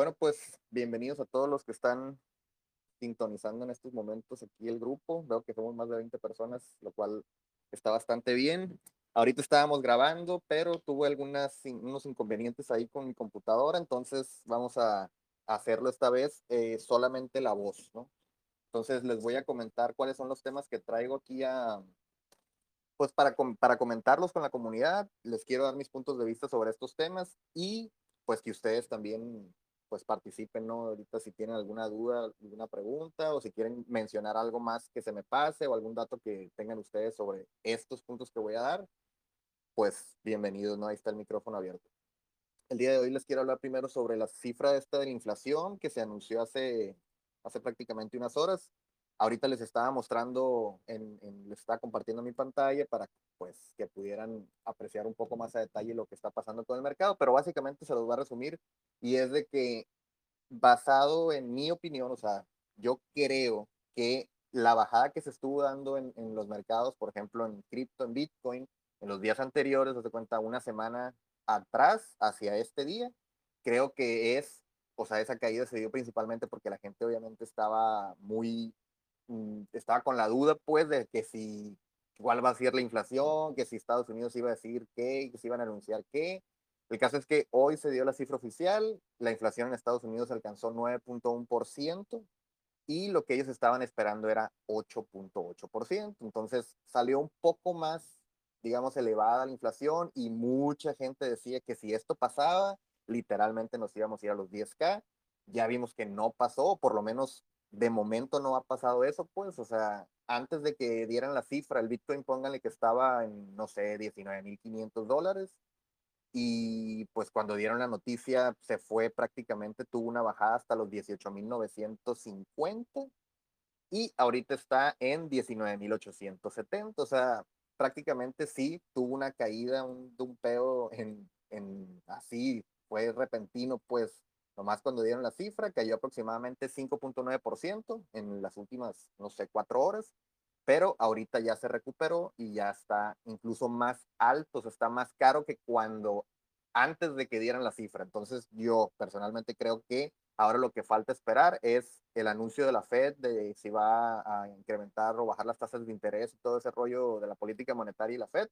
Bueno, pues bienvenidos a todos los que están sintonizando en estos momentos aquí el grupo. Veo que somos más de 20 personas, lo cual está bastante bien. Ahorita estábamos grabando, pero tuve algunas unos inconvenientes ahí con mi computadora, entonces vamos a hacerlo esta vez eh, solamente la voz, ¿no? Entonces les voy a comentar cuáles son los temas que traigo aquí a, pues para, para comentarlos con la comunidad. Les quiero dar mis puntos de vista sobre estos temas y pues que ustedes también pues participen, ¿no? Ahorita si tienen alguna duda, alguna pregunta o si quieren mencionar algo más que se me pase o algún dato que tengan ustedes sobre estos puntos que voy a dar, pues bienvenidos, ¿no? Ahí está el micrófono abierto. El día de hoy les quiero hablar primero sobre la cifra esta de la inflación que se anunció hace, hace prácticamente unas horas. Ahorita les estaba mostrando, en, les estaba compartiendo mi pantalla para pues, que pudieran apreciar un poco más a detalle lo que está pasando con el mercado, pero básicamente se los voy a resumir y es de que basado en mi opinión, o sea, yo creo que la bajada que se estuvo dando en, en los mercados, por ejemplo, en cripto, en Bitcoin, en los días anteriores, se cuenta, una semana atrás hacia este día, creo que es, o sea, esa caída se dio principalmente porque la gente obviamente estaba muy, estaba con la duda pues de que si, cuál va a ser la inflación, que si Estados Unidos iba a decir qué, que si iban a anunciar qué. El caso es que hoy se dio la cifra oficial, la inflación en Estados Unidos alcanzó 9.1% y lo que ellos estaban esperando era 8.8%. Entonces salió un poco más digamos, elevada la inflación y mucha gente decía que si esto pasaba, literalmente nos íbamos a ir a los 10K. Ya vimos que no pasó, por lo menos de momento no ha pasado eso, pues, o sea, antes de que dieran la cifra, el Bitcoin, pónganle que estaba en, no sé, 19.500 dólares. Y pues cuando dieron la noticia, se fue prácticamente, tuvo una bajada hasta los 18.950 y ahorita está en 19.870. O sea, prácticamente sí tuvo una caída, un dumpeo en, en así, fue repentino, pues nomás cuando dieron la cifra, cayó aproximadamente 5.9% en las últimas, no sé, cuatro horas, pero ahorita ya se recuperó y ya está incluso más alto, está más caro que cuando antes de que dieran la cifra. Entonces yo personalmente creo que ahora lo que falta esperar es el anuncio de la Fed de si va a incrementar o bajar las tasas de interés y todo ese rollo de la política monetaria y la Fed.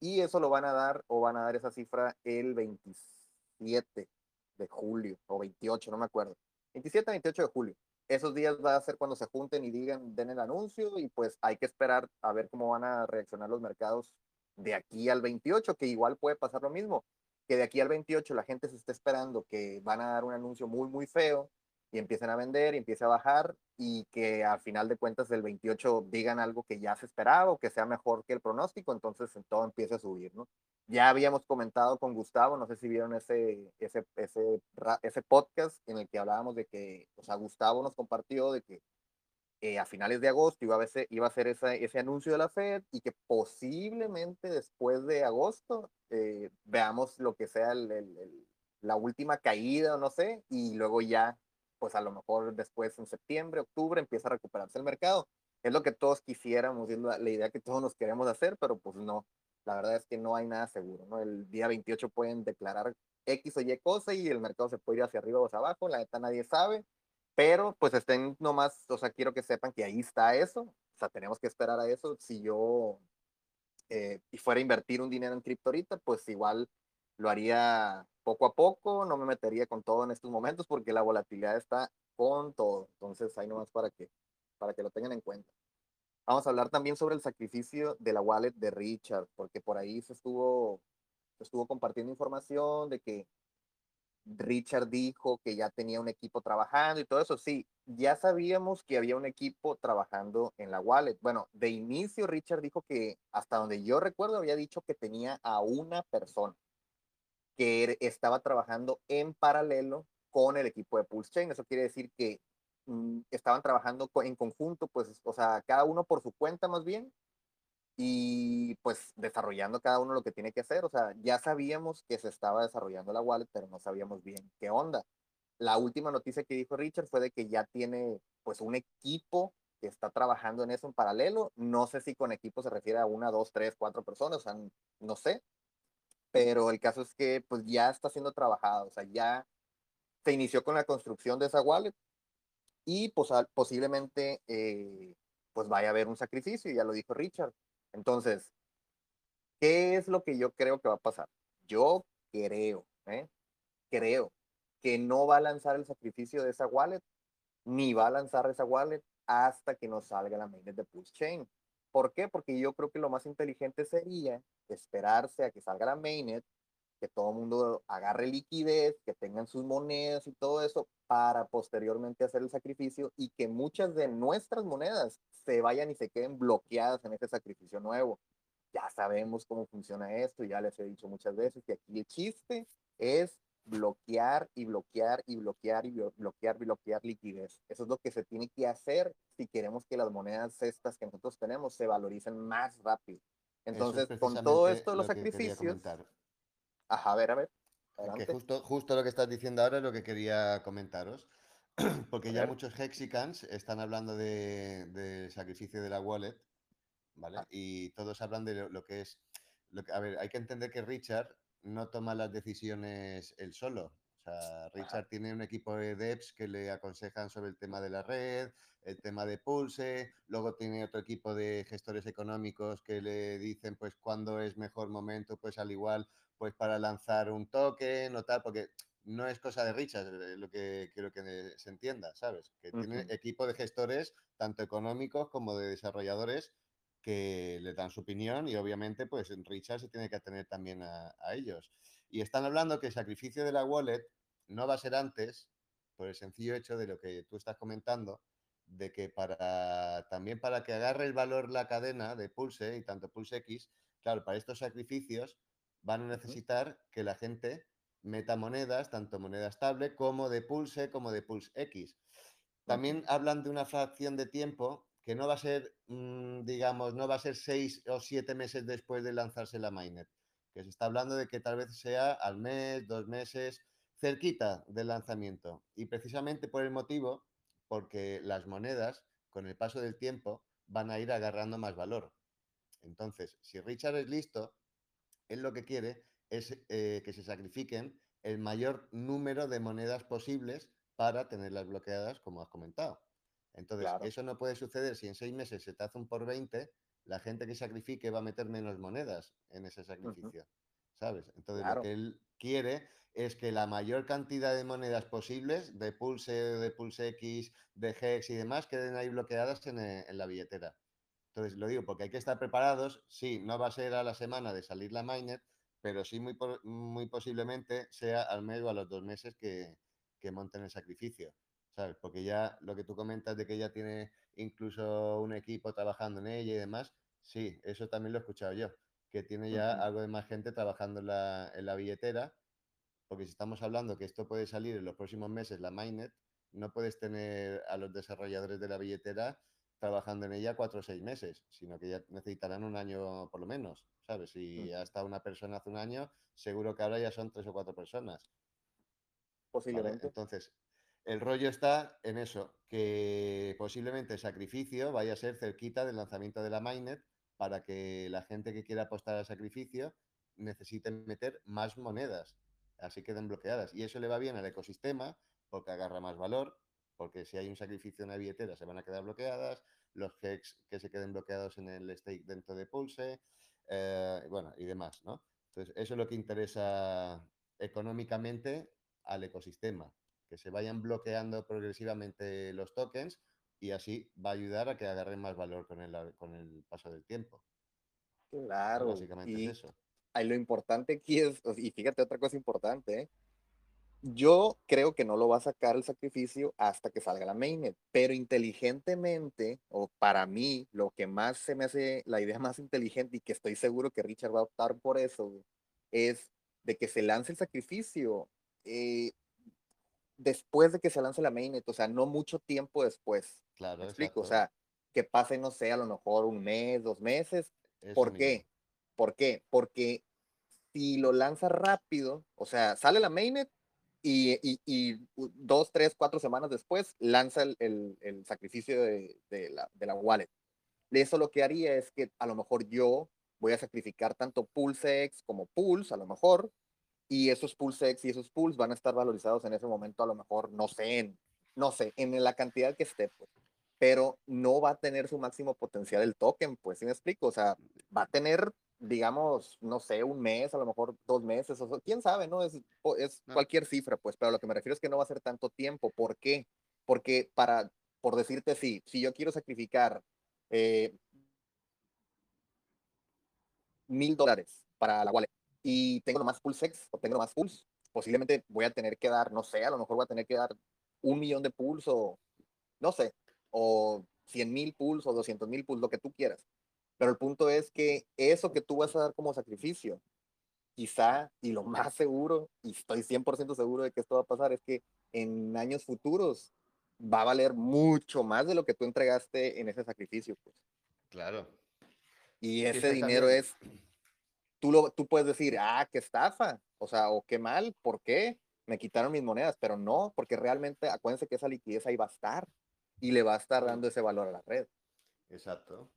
Y eso lo van a dar o van a dar esa cifra el 27 de julio o 28, no me acuerdo. 27, 28 de julio. Esos días va a ser cuando se junten y digan, den el anuncio y pues hay que esperar a ver cómo van a reaccionar los mercados de aquí al 28, que igual puede pasar lo mismo, que de aquí al 28 la gente se está esperando que van a dar un anuncio muy, muy feo y empiecen a vender y empiece a bajar y que al final de cuentas del 28 digan algo que ya se esperaba o que sea mejor que el pronóstico, entonces todo empieza a subir, ¿no? Ya habíamos comentado con Gustavo, no sé si vieron ese, ese, ese, ese podcast en el que hablábamos de que, o sea, Gustavo nos compartió de que eh, a finales de agosto iba a, ser, iba a ser ese, ese anuncio de la Fed y que posiblemente después de agosto eh, veamos lo que sea el, el, la última caída o no sé, y luego ya pues a lo mejor después en septiembre, octubre empieza a recuperarse el mercado. Es lo que todos quisiéramos, es la, idea que todos nos queremos hacer, pero pues no. La verdad es que no hay nada seguro, ¿no? El día 28 pueden declarar X o Y cosa y el mercado se puede ir hacia arriba o hacia abajo, la neta nadie sabe, pero pues estén nomás, o sea, quiero que sepan que ahí está eso, o sea, tenemos que esperar a eso. Si yo eh, y fuera a invertir un dinero en cripto ahorita, pues igual lo haría poco a poco, no me metería con todo en estos momentos porque la volatilidad está con todo. Entonces, ahí nomás para que, para que lo tengan en cuenta. Vamos a hablar también sobre el sacrificio de la wallet de Richard, porque por ahí se estuvo, se estuvo compartiendo información de que Richard dijo que ya tenía un equipo trabajando y todo eso. Sí, ya sabíamos que había un equipo trabajando en la wallet. Bueno, de inicio Richard dijo que hasta donde yo recuerdo había dicho que tenía a una persona que er, estaba trabajando en paralelo con el equipo de Pulse Chain. Eso quiere decir que mm, estaban trabajando en conjunto, pues, o sea, cada uno por su cuenta más bien, y pues desarrollando cada uno lo que tiene que hacer. O sea, ya sabíamos que se estaba desarrollando la wallet, pero no sabíamos bien qué onda. La última noticia que dijo Richard fue de que ya tiene pues un equipo que está trabajando en eso en paralelo. No sé si con equipo se refiere a una, dos, tres, cuatro personas, o sea, no sé, pero el caso es que pues ya está siendo trabajado, o sea, ya se inició con la construcción de esa wallet y posiblemente eh, pues vaya a haber un sacrificio, ya lo dijo Richard. Entonces, ¿qué es lo que yo creo que va a pasar? Yo creo, ¿eh? creo que no va a lanzar el sacrificio de esa wallet, ni va a lanzar esa wallet hasta que nos salga la mainnet de Pulse Chain. ¿Por qué? Porque yo creo que lo más inteligente sería esperarse a que salga la mainnet, que todo el mundo agarre liquidez, que tengan sus monedas y todo eso, para posteriormente hacer el sacrificio y que muchas de nuestras monedas se vayan y se queden bloqueadas en ese sacrificio nuevo. Ya sabemos cómo funciona esto, ya les he dicho muchas veces que aquí el chiste es bloquear y bloquear y bloquear y bloquear y bloquear liquidez. Eso es lo que se tiene que hacer si queremos que las monedas estas que nosotros tenemos se valoricen más rápido. Entonces, con todo esto de los sacrificios... Ajá, a ver, a ver. Que justo, justo lo que estás diciendo ahora es lo que quería comentaros, porque ya muchos hexicans están hablando del de sacrificio de la wallet, ¿vale? Ah. Y todos hablan de lo, que es... Lo que, a ver, hay que entender que Richard no toma las decisiones él solo. O sea, Richard tiene un equipo de devs que le aconsejan sobre el tema de la red, el tema de Pulse, luego tiene otro equipo de gestores económicos que le dicen pues cuándo es mejor momento, pues al igual, pues para lanzar un token o tal, porque no es cosa de Richard eh, lo que quiero que se entienda, ¿sabes? Que tiene equipo de gestores, tanto económicos como de desarrolladores, que le dan su opinión y obviamente pues Richard se tiene que atener también a, ellos. Y están hablando que el sacrificio de la wallet no va a ser antes, por el sencillo hecho de lo que tú estás comentando, de que para también para que agarre el valor la cadena de Pulse y tanto Pulse X, claro, para estos sacrificios van a necesitar que la gente meta monedas, tanto moneda estable como de Pulse como de Pulse X. También hablan de una fracción de tiempo que no va a ser, mm, digamos, no va a ser seis o siete meses después de lanzarse la mainnet, que se está hablando de que tal vez sea al mes, dos meses, cerquita del lanzamiento. Y precisamente por el motivo, porque las monedas, con el paso del tiempo, van a ir agarrando más valor. Entonces, si Richard es listo, él lo que quiere es eh, que se sacrifiquen el mayor número de monedas posibles para tenerlas bloqueadas, como has comentado. Entonces, eso no puede suceder si en seis meses se te hace un por 20, la gente que sacrifique va a meter menos monedas en ese sacrificio, ¿sabes? Entonces, lo que él quiere es que la mayor cantidad de monedas posibles, de Pulse, de Pulse X, de Hex y demás, queden ahí bloqueadas en, eh, la billetera. Entonces, lo digo porque hay que estar preparados. Sí, no va a ser a la semana de salir la mainnet, pero sí muy, muy posiblemente sea al mes o a los dos meses que, que monten el sacrificio. Porque ya lo que tú comentas de que ella tiene incluso un equipo trabajando en ella y demás, sí, eso también lo he escuchado yo, que tiene ya algo de más gente trabajando en la, billetera, porque si estamos hablando que esto puede salir en los próximos meses, la mainnet, no puedes tener a los desarrolladores de la billetera trabajando en ella cuatro o seis meses, sino que ya necesitarán un año por lo menos, ¿sabes? Si ya está una persona hace un año, seguro que ahora ya son tres o cuatro personas. Posiblemente. Entonces, el rollo está en eso, que posiblemente el sacrificio vaya a ser cerquita del lanzamiento de la mainnet para que la gente que quiera apostar al sacrificio necesite meter más monedas, así queden bloqueadas. Y eso le va bien al ecosistema porque agarra más valor, porque si hay un sacrificio en la billetera se van a quedar bloqueadas, los hex que se queden bloqueados en el stake dentro de Pulse, eh, bueno, y demás, ¿no? Entonces, eso es lo que interesa económicamente al ecosistema que se vayan bloqueando progresivamente los tokens y así va a ayudar a que agarren más valor con el, con el paso del tiempo. Claro. básicamente es eso. Ahí lo importante aquí es, y fíjate otra cosa importante, ¿eh? yo creo que no lo va a sacar el sacrificio hasta que salga la mainnet, pero inteligentemente, o para mí, lo que más se me hace la idea más inteligente y que estoy seguro que Richard va a optar por eso, es de que se lance el sacrificio. Eh, después de que se lance la mainnet, o sea, no mucho tiempo después. Claro, ¿Me explico? O sea, que pase, no sé, a lo mejor un mes, dos meses. ¿Por qué? ¿Por qué? Porque si lo lanza rápido, o sea, sale la mainnet y, y, dos, tres, cuatro semanas después lanza el, el, sacrificio de, de, la, de la wallet. Eso lo que haría es que a lo mejor yo voy a sacrificar tanto PulseX como Pulse, a lo mejor, y esos Pulse y esos Pulse van a estar valorizados en ese momento a lo mejor, no sé, en, no sé, en la cantidad que esté, pues. Pero no va a tener su máximo potencial el token, pues, ¿sí me explico? O sea, va a tener, digamos, no sé, un mes, a lo mejor dos meses, o quién sabe, ¿no? Es, es cualquier cifra, pues, pero lo que me refiero es que no va a ser tanto tiempo. ¿Por qué? Porque para, por decirte sí, si yo quiero sacrificar eh, mil dólares para la wallet y tengo nomás Pulsex o tengo nomás Pulse, posiblemente voy a tener que dar, no sé, a lo mejor voy a tener que dar un millón de Pulse o, no sé, o 100 mil Pulse o 200 mil Pulse, lo que tú quieras. Pero el punto es que eso que tú vas a dar como sacrificio, quizá, y lo más seguro, y estoy 100% seguro de que esto va a pasar, es que en años futuros va a valer mucho más de lo que tú entregaste en ese sacrificio. Pues. Claro. Y ese dinero es, tú, lo, tú puedes decir, ah, qué estafa, o sea, o qué mal, ¿por qué? Me quitaron mis monedas, pero no, porque realmente acuérdense que esa liquidez ahí va a estar y le va a estar dando ese valor a la red. Exacto.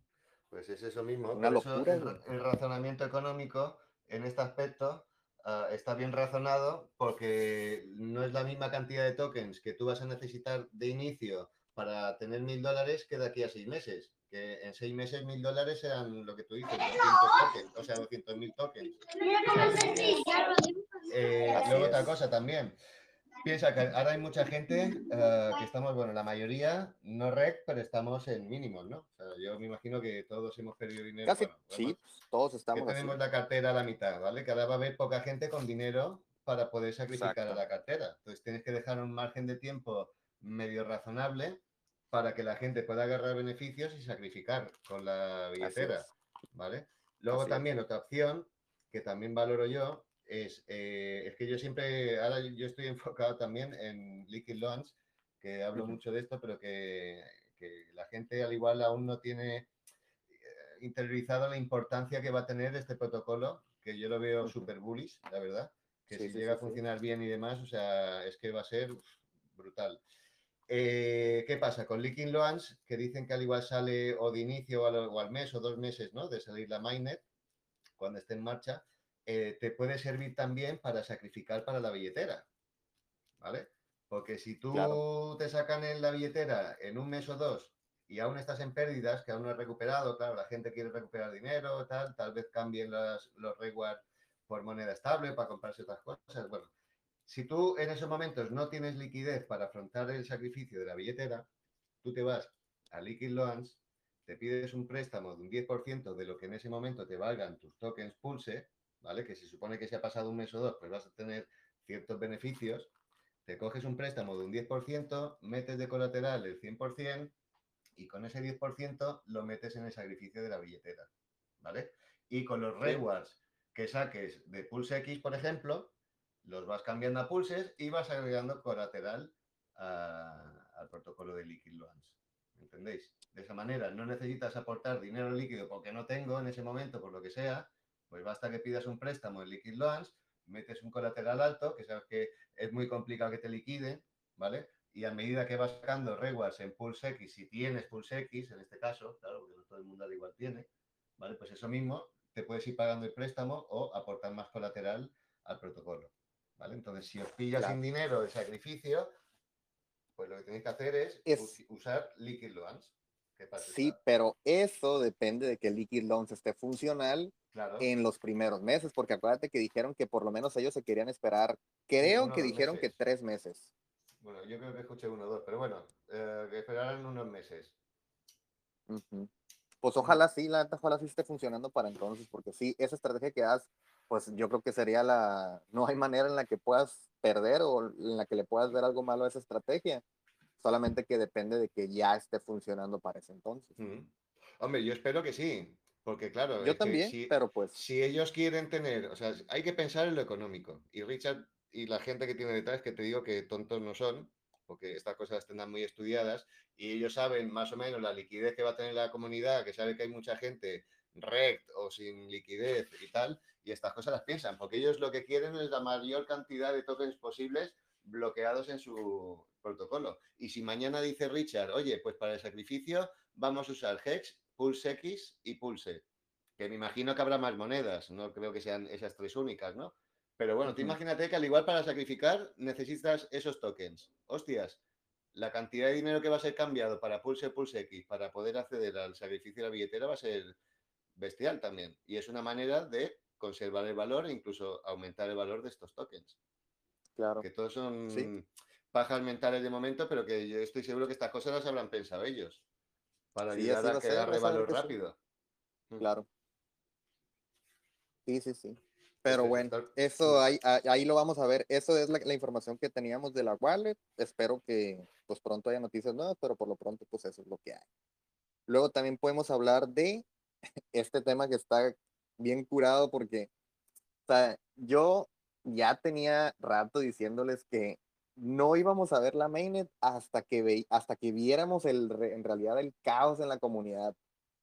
Pues es eso mismo. Una locura. el, razonamiento económico en este aspecto ah, está bien razonado porque no es la misma cantidad de tokens que tú vas a necesitar de inicio para tener mil dólares que de aquí a seis meses que en seis meses mil dólares eran lo que tú dices, 200 tokens, o sea, 200 mil tokens. Eh, luego otra cosa también. Piensa que ahora hay mucha gente eh, que estamos, bueno, la mayoría no rec, pero estamos en mínimos, ¿no? O sea, yo me imagino que todos hemos perdido dinero. Casi, sí, todos estamos. Que tenemos la cartera a la mitad, ¿vale? Que ahora va a haber poca gente con dinero para poder sacrificar a la cartera. Entonces tienes que dejar un margen de tiempo medio razonable para que la gente pueda agarrar beneficios y sacrificar con la billetera, ¿vale? Luego también otra opción que también valoro yo es, eh, es que yo siempre, ahora yo estoy enfocado también en Liquid Launch, que hablo mucho de esto, pero que, la gente al igual aún no tiene eh, interiorizado la importancia que va a tener este protocolo, que yo lo veo súper bullish, la verdad, que si llega a funcionar bien y demás, o sea, es que va a ser brutal. Eh, ¿Qué pasa? Con Leaking Loans, que dicen que al igual sale o de inicio o al, mes o dos meses ¿no? de salir la mainnet, cuando esté en marcha, eh, te puede servir también para sacrificar para la billetera. ¿Vale? Porque si tú te sacan en la billetera en un mes o dos y aún estás en pérdidas, que aún no has recuperado, claro, la gente quiere recuperar dinero, tal, tal vez cambien los rewards por moneda estable para comprarse otras cosas. Bueno, si tú en esos momentos no tienes liquidez para afrontar el sacrificio de la billetera, tú te vas a Liquid Loans, te pides un préstamo de un 10% de lo que en ese momento te valgan tus tokens Pulse, ¿vale? Que se supone que si ha pasado un mes o dos, pues vas a tener ciertos beneficios. Te coges un préstamo de un 10%, metes de colateral el 100% y con ese 10% lo metes en el sacrificio de la billetera, ¿vale? Y con los rewards que saques de Pulse X, por ejemplo, los vas cambiando a pulses y vas agregando colateral al protocolo de Liquid Loans. ¿Entendéis? De esa manera no necesitas aportar dinero líquido porque no tengo en ese momento, por lo que sea, pues basta que pidas un préstamo en Liquid Loans, metes un colateral alto, que sabes que es muy complicado que te liquide, ¿vale? Y a medida que vas sacando rewards en Pulse X, si tienes Pulse X, en este caso, claro, porque no todo el mundo al igual tiene, ¿vale? Pues eso mismo, te puedes ir pagando el préstamo o aportar más colateral al protocolo. Entonces, si os pillas sin dinero de sacrificio, pues lo que tenéis que hacer es, usar Liquid Loans. Sí, pero eso depende de que Liquid Loans esté funcional en los primeros meses, porque acuérdate que dijeron que por lo menos ellos se querían esperar, creo que dijeron que tres meses. Bueno, yo creo que escuché uno o dos, pero bueno, eh, que esperaran unos meses. Pues ojalá sí, la ojalá sí esté funcionando para entonces, porque sí, esa estrategia que das pues yo creo que sería la, no hay manera en la que puedas perder o en la que le puedas ver algo malo a esa estrategia, solamente que depende de que ya esté funcionando para ese entonces. Hombre, yo espero que sí, porque claro, yo también, pero pues si ellos quieren tener, o sea, hay que pensar en lo económico y Richard y la gente que tiene detrás, que te digo que tontos no son, porque estas cosas tendrán muy estudiadas y ellos saben más o menos la liquidez que va a tener la comunidad, que sabe que hay mucha gente rect o sin liquidez y tal, y estas cosas las piensan, porque ellos lo que quieren es la mayor cantidad de tokens posibles bloqueados en su protocolo. Y si mañana dice Richard, oye, pues para el sacrificio vamos a usar Hex, Pulse X y Pulse, que me imagino que habrá más monedas, no creo que sean esas tres únicas, ¿no? Pero bueno, tú imagínate que al igual para sacrificar necesitas esos tokens. Hostias, la cantidad de dinero que va a ser cambiado para Pulse Pulse X para poder acceder al sacrificio de la billetera va a ser bestial también. Y es una manera de conservar el valor e incluso aumentar el valor de estos tokens. Claro. Que todos son pajas mentales de momento, pero que yo estoy seguro que estas cosas las habrán pensado ellos. Para ayudar a que agarre valor rápido. Mm. Claro. Sí, sí, sí. Pero bueno, eso ahí, ahí lo vamos a ver. Eso es la, información que teníamos de la wallet. Espero que pues pronto haya noticias nuevas, pero por lo pronto pues eso es lo que hay. Luego también podemos hablar de este tema que está bien curado porque o sea, yo ya tenía rato diciéndoles que no íbamos a ver la mainnet hasta que, ve, hasta que viéramos el, en realidad el caos en la comunidad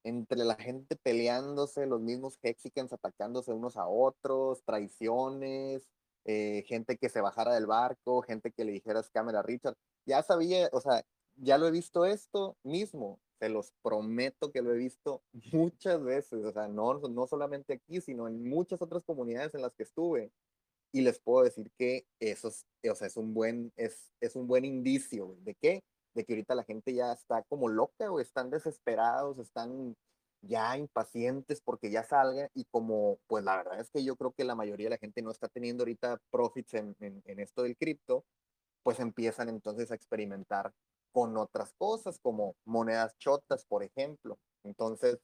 entre la gente peleándose, los mismos Hexicans atacándose unos a otros, traiciones, eh, gente que se bajara del barco, gente que le dijera cámara Richard. Ya sabía, o sea, ya lo he visto esto mismo, se los prometo que lo he visto muchas veces, o sea, no, no solamente aquí, sino en muchas otras comunidades en las que estuve. Y les puedo decir que eso es, o sea, es un buen, es, es un buen indicio de qué, de que ahorita la gente ya está como loca o están desesperados, están ya impacientes porque ya salga y como pues la verdad es que yo creo que la mayoría de la gente no está teniendo ahorita profits en, en, esto del cripto, pues empiezan entonces a experimentar con otras cosas como monedas chotas, por ejemplo. Entonces,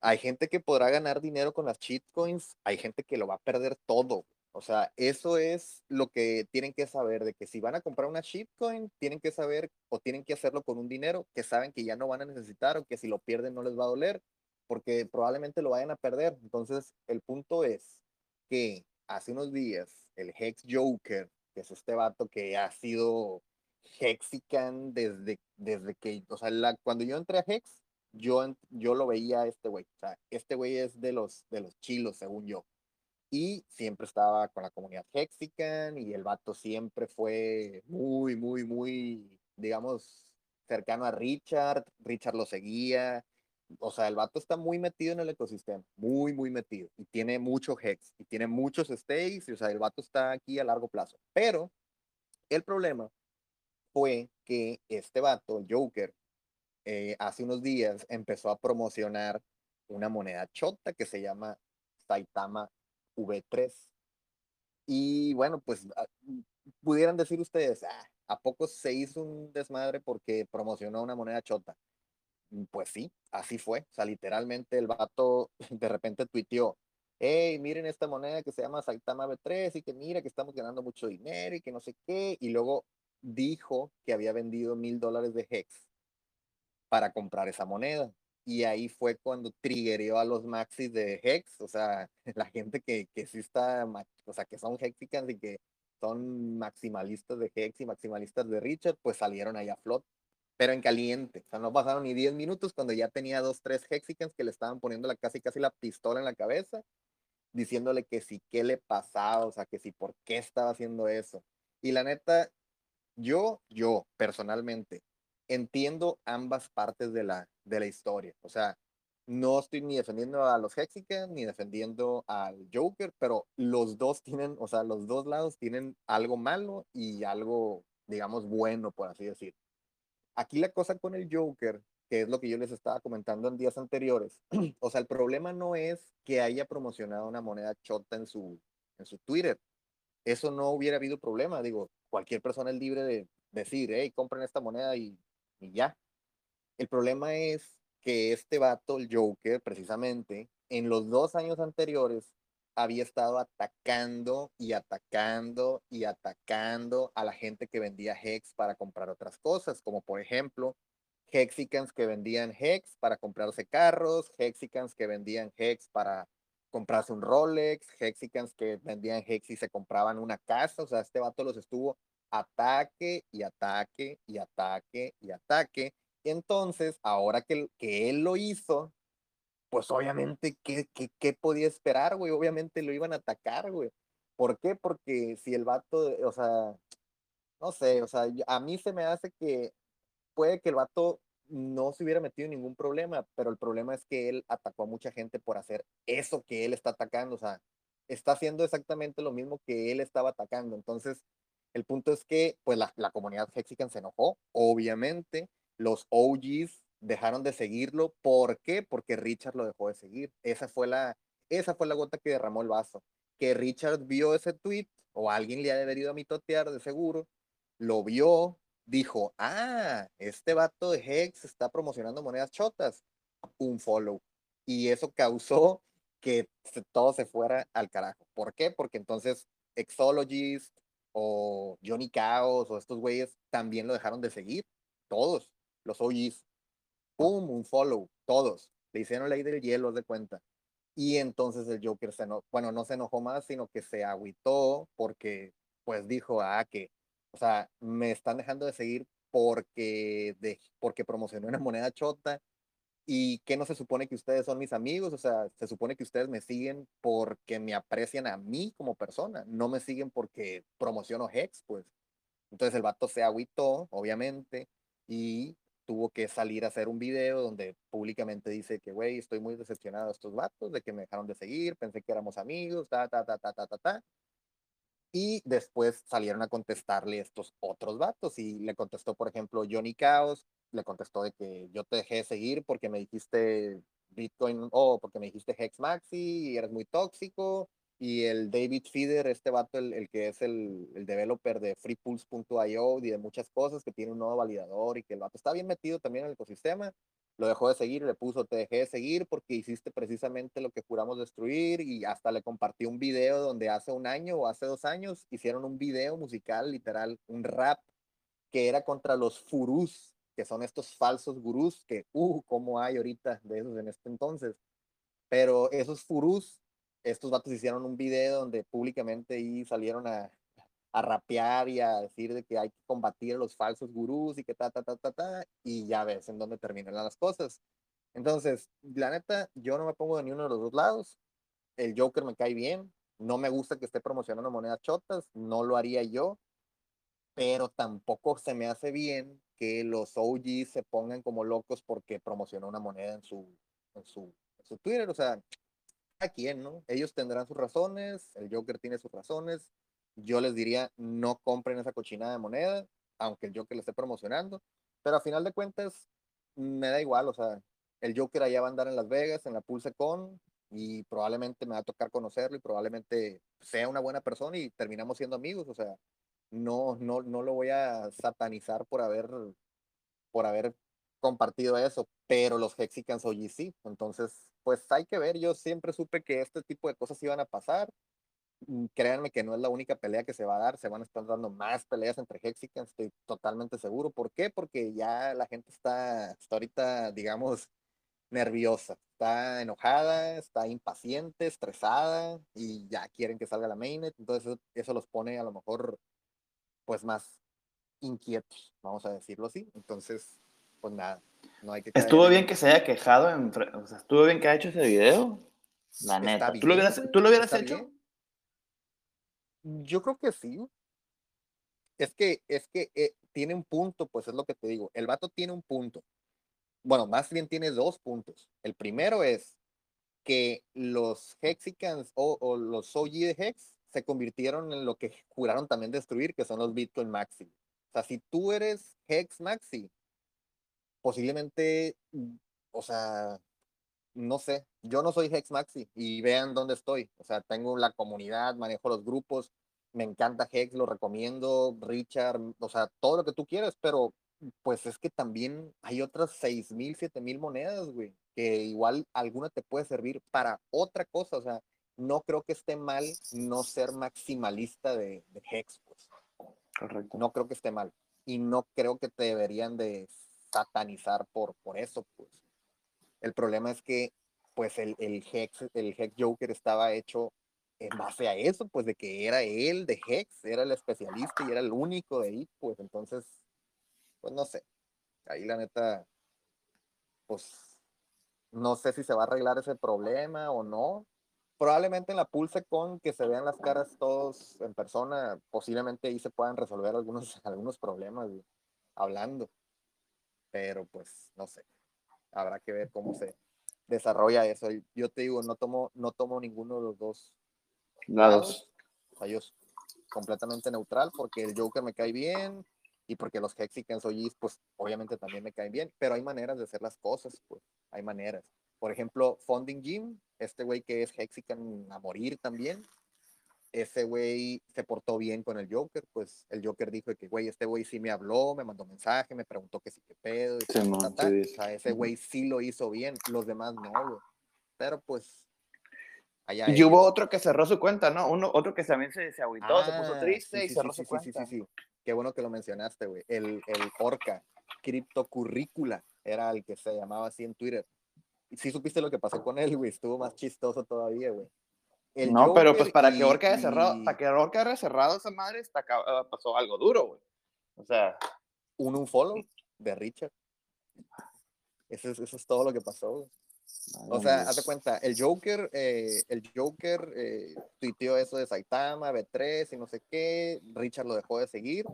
hay gente que podrá ganar dinero con las coins hay gente que lo va a perder todo. O sea, eso es lo que tienen que saber, de que si van a comprar una shitcoin, tienen que saber o tienen que hacerlo con un dinero que saben que ya no van a necesitar o que si lo pierden no les va a doler, porque probablemente lo vayan a perder. Entonces, el punto es que hace unos días el Hex Joker, que es este vato que ha sido Hexican desde, desde que, o sea, la, cuando yo entré a Hex, yo, yo lo veía este güey. O sea, este güey es de los, de los chilos, según yo y siempre estaba con la comunidad Hexican y el vato siempre fue muy, muy, muy, digamos, cercano a Richard, Richard lo seguía, o sea, el vato está muy metido en el ecosistema, muy, muy metido, y tiene mucho Hex, y tiene muchos stakes, y, o sea, el vato está aquí a largo plazo, pero el problema fue que este vato, Joker, eh, hace unos días empezó a promocionar una moneda chota que se llama Saitama V3. Y bueno, pues ah, pudieran decir ustedes, ah, ¿a poco se hizo un desmadre porque promocionó una moneda chota? Mm, pues sí, así fue. O sea, literalmente el vato de repente tuiteó, hey, miren esta moneda que se llama Saitama V3 y que mira que estamos ganando mucho dinero y que no sé qué. Y luego dijo que había vendido mil dólares de Hex para comprar esa moneda y ahí fue cuando triggerió a los maxis de Hex, o sea, la gente que, que sí está, o sea, que son Hexicans y que son maximalistas de Hex y maximalistas de Richard, pues salieron ahí a flot, pero en caliente, o sea, no pasaron ni 10 minutos cuando ya tenía dos, tres Hexicans que le estaban poniendo la, casi casi la pistola en la cabeza, diciéndole que sí, qué le pasaba, o sea, que sí, por qué estaba haciendo eso. Y la neta, yo, yo personalmente, entiendo ambas partes de la, de la historia. O sea, no estoy ni defendiendo a los Hexicans ni defendiendo al Joker, pero los dos tienen, o sea, los dos lados tienen algo malo y algo, digamos, bueno, por así decir. Aquí la cosa con el Joker, que es lo que yo les estaba comentando en días anteriores, o sea, el problema no es que haya promocionado una moneda chota en su, en su Twitter. Eso no hubiera habido problema. Digo, cualquier persona es libre de decir, hey, compren esta moneda y ya. El problema es que este vato, el Joker, precisamente, en los dos años anteriores, había estado atacando y atacando y atacando a la gente que vendía Hex para comprar otras cosas, como por ejemplo, Hexicans que vendían Hex para comprarse carros, Hexicans que vendían Hex para comprarse un Rolex, Hexicans que vendían Hex y se compraban una casa, o sea, este vato los estuvo ataque y ataque y ataque y ataque. entonces, ahora que, que él lo hizo, pues obviamente, ¿qué, qué, qué podía esperar, güey? Obviamente lo iban a atacar, güey. ¿Por qué? Porque si el vato, o sea, no sé, o sea, a mí se me hace que puede que el vato no se hubiera metido ningún problema, pero el problema es que él atacó a mucha gente por hacer eso que él está atacando, o sea, está haciendo exactamente lo mismo que él estaba atacando. Entonces, el punto es que, pues, la, la comunidad Hexican se enojó, obviamente, los OGs dejaron de seguirlo. ¿Por qué? Porque Richard lo dejó de seguir. Esa fue la, esa fue la gota que derramó el vaso. Que Richard vio ese tweet, o alguien le ha debido a mitotear de seguro, lo vio, dijo, ah, este vato de Hex está promocionando monedas chotas, un follow. Y eso causó que todo se fuera al carajo. ¿Por qué? Porque entonces Exologist o Johnny Chaos o estos güeyes también lo dejaron de seguir. Todos, los OGs. ¡Pum! Un follow. Todos. Le hicieron ley del hielo, de cuenta. Y entonces el Joker se enojó, bueno, no se enojó más, sino que se agüitó porque pues dijo, ah, que o sea, me están dejando de seguir porque, de, porque promocionó una moneda chota y que no se supone que ustedes son mis amigos, o sea, se supone que ustedes me siguen porque me aprecian a mí como persona, no me siguen porque promociono Hex, pues. Entonces el vato se agüitó, obviamente, y tuvo que salir a hacer un video donde públicamente dice que, güey, estoy muy decepcionado de estos vatos, de que me dejaron de seguir, pensé que éramos amigos, ta, ta, ta, ta, ta, ta, ta. Y después salieron a contestarle estos otros vatos y le contestó, por ejemplo, Johnny Chaos, le contestó de que yo te dejé seguir porque me dijiste Bitcoin o porque me dijiste Hex Maxi y eres muy tóxico. Y el David Feeder, este vato, el, el que es el, el, developer de freepulse.io y de muchas cosas, que tiene un nuevo validador y que el vato está bien metido también en el ecosistema, lo dejó de seguir, le puso, te dejé de seguir porque hiciste precisamente lo que juramos destruir y hasta le compartí un video donde hace un año o hace dos años hicieron un video musical, literal, un rap que era contra los furús, que son estos falsos gurús que, uh, como hay ahorita de esos en este entonces. Pero esos furús, estos vatos hicieron un video donde públicamente y salieron a, a rapear y a decir de que hay que combatir a los falsos gurús y que ta, ta, ta, ta, ta, y ya ves en dónde terminan las cosas. Entonces, la neta, yo no me pongo de ni uno de los dos lados. El Joker me cae bien. No me gusta que esté promocionando monedas chotas. No lo haría yo. Pero tampoco se me hace bien que los OGs se pongan como locos porque promocionó una moneda en su, en su, en su Twitter. O sea, a quién, ¿no? Ellos tendrán sus razones. El Joker tiene sus razones yo les diría no compren esa cochinada de moneda, aunque el Joker le esté promocionando, pero a final de cuentas me da igual, o sea, el Joker allá va a andar en Las Vegas, en la PulseCon, y probablemente me va a tocar conocerlo y probablemente sea una buena persona y terminamos siendo amigos, o sea, no, no, no lo voy a satanizar por haber, por haber compartido eso, pero los Hexicans hoy sí, entonces, pues hay que ver, yo siempre supe que este tipo de cosas iban a pasar, créanme que no es la única pelea que se va a dar, se van a estar dando más peleas entre Hexicans, estoy totalmente seguro. ¿Por qué? Porque ya la gente está, está ahorita, digamos, nerviosa, está enojada, está impaciente, estresada y ya quieren que salga la mainnet, entonces eso, eso los pone a lo mejor pues más inquietos, vamos a decirlo así. Entonces, pues nada, no hay que... Estuvo bien que se haya quejado, en, o sea, estuvo bien que haya hecho ese video, la neta. ¿Tú lo hubieras, ¿tú lo hubieras hecho? Yo creo que sí. Es que, es que eh, tiene un punto, pues es lo que te digo. El vato tiene un punto. Bueno, más bien tiene dos puntos. El primero es que los Hexicans o, los OG de Hex se convirtieron en lo que juraron también destruir, que son los Bitcoin Maxi. O sea, si tú eres Hex Maxi, posiblemente, mm, o sea, no sé, yo no soy Hex Maxi y vean dónde estoy. O sea, tengo la comunidad, manejo los grupos, me encanta Hex, lo recomiendo, Richard, o sea, todo lo que tú quieras, pero pues es que también hay otras seis mil, siete mil monedas, güey, que igual alguna te puede servir para otra cosa. O sea, no creo que esté mal no ser maximalista de, de Hex, pues. Correcto. No creo que esté mal. Y no creo que te deberían de satanizar por, por eso, pues. El problema es que, pues, el, el, Hex, el Hex Joker estaba hecho en base a eso, pues, de que era él de Hex, era el especialista y era el único de ahí, pues, entonces, pues, no sé. Ahí, la neta, pues, no sé si se va a arreglar ese problema o no. Probablemente en la Pulse con que se vean las caras todos en persona, posiblemente ahí se puedan resolver algunos, algunos problemas hablando. Pero pues no sé habrá que ver cómo se desarrolla eso. Yo te digo, no tomo, no tomo ninguno de los dos Lados. Lados. completamente neutral porque el Joker me cae bien y porque los Hexicans OGs, pues obviamente también me caen bien, pero hay maneras de hacer las cosas, pues hay maneras. Por ejemplo, Funding Jim, este güey que es Hexican a morir también, ese güey se portó bien con el Joker, pues el Joker dijo que, güey, este güey sí me habló, me mandó mensaje, me preguntó que sí, qué pedo. Y o sea, ese güey sí lo hizo bien, los demás no, güey. Pero pues... Allá y hubo otro que cerró su cuenta, ¿no? Uno, otro que también se, se agüitó, se puso ah, triste y cerró su cuenta. Sí, sí, sí, Qué bueno que lo mencionaste, güey. El, el Orca, Criptocurrícula, era el que se llamaba así en Twitter. Sí supiste lo que pasó con él, güey. Estuvo más chistoso todavía, güey no, pero pues para que Orca haya cerrado, para que Orca haya cerrado esa madre, está, ah, pasó algo duro, güey. O sea. Un un follow de Richard. Eso es, eso es todo lo que pasó, O sea, hazte cuenta, el Joker, eh, el Joker eh, tuiteó eso de Saitama, B3 y no sé qué, Richard lo dejó de seguir,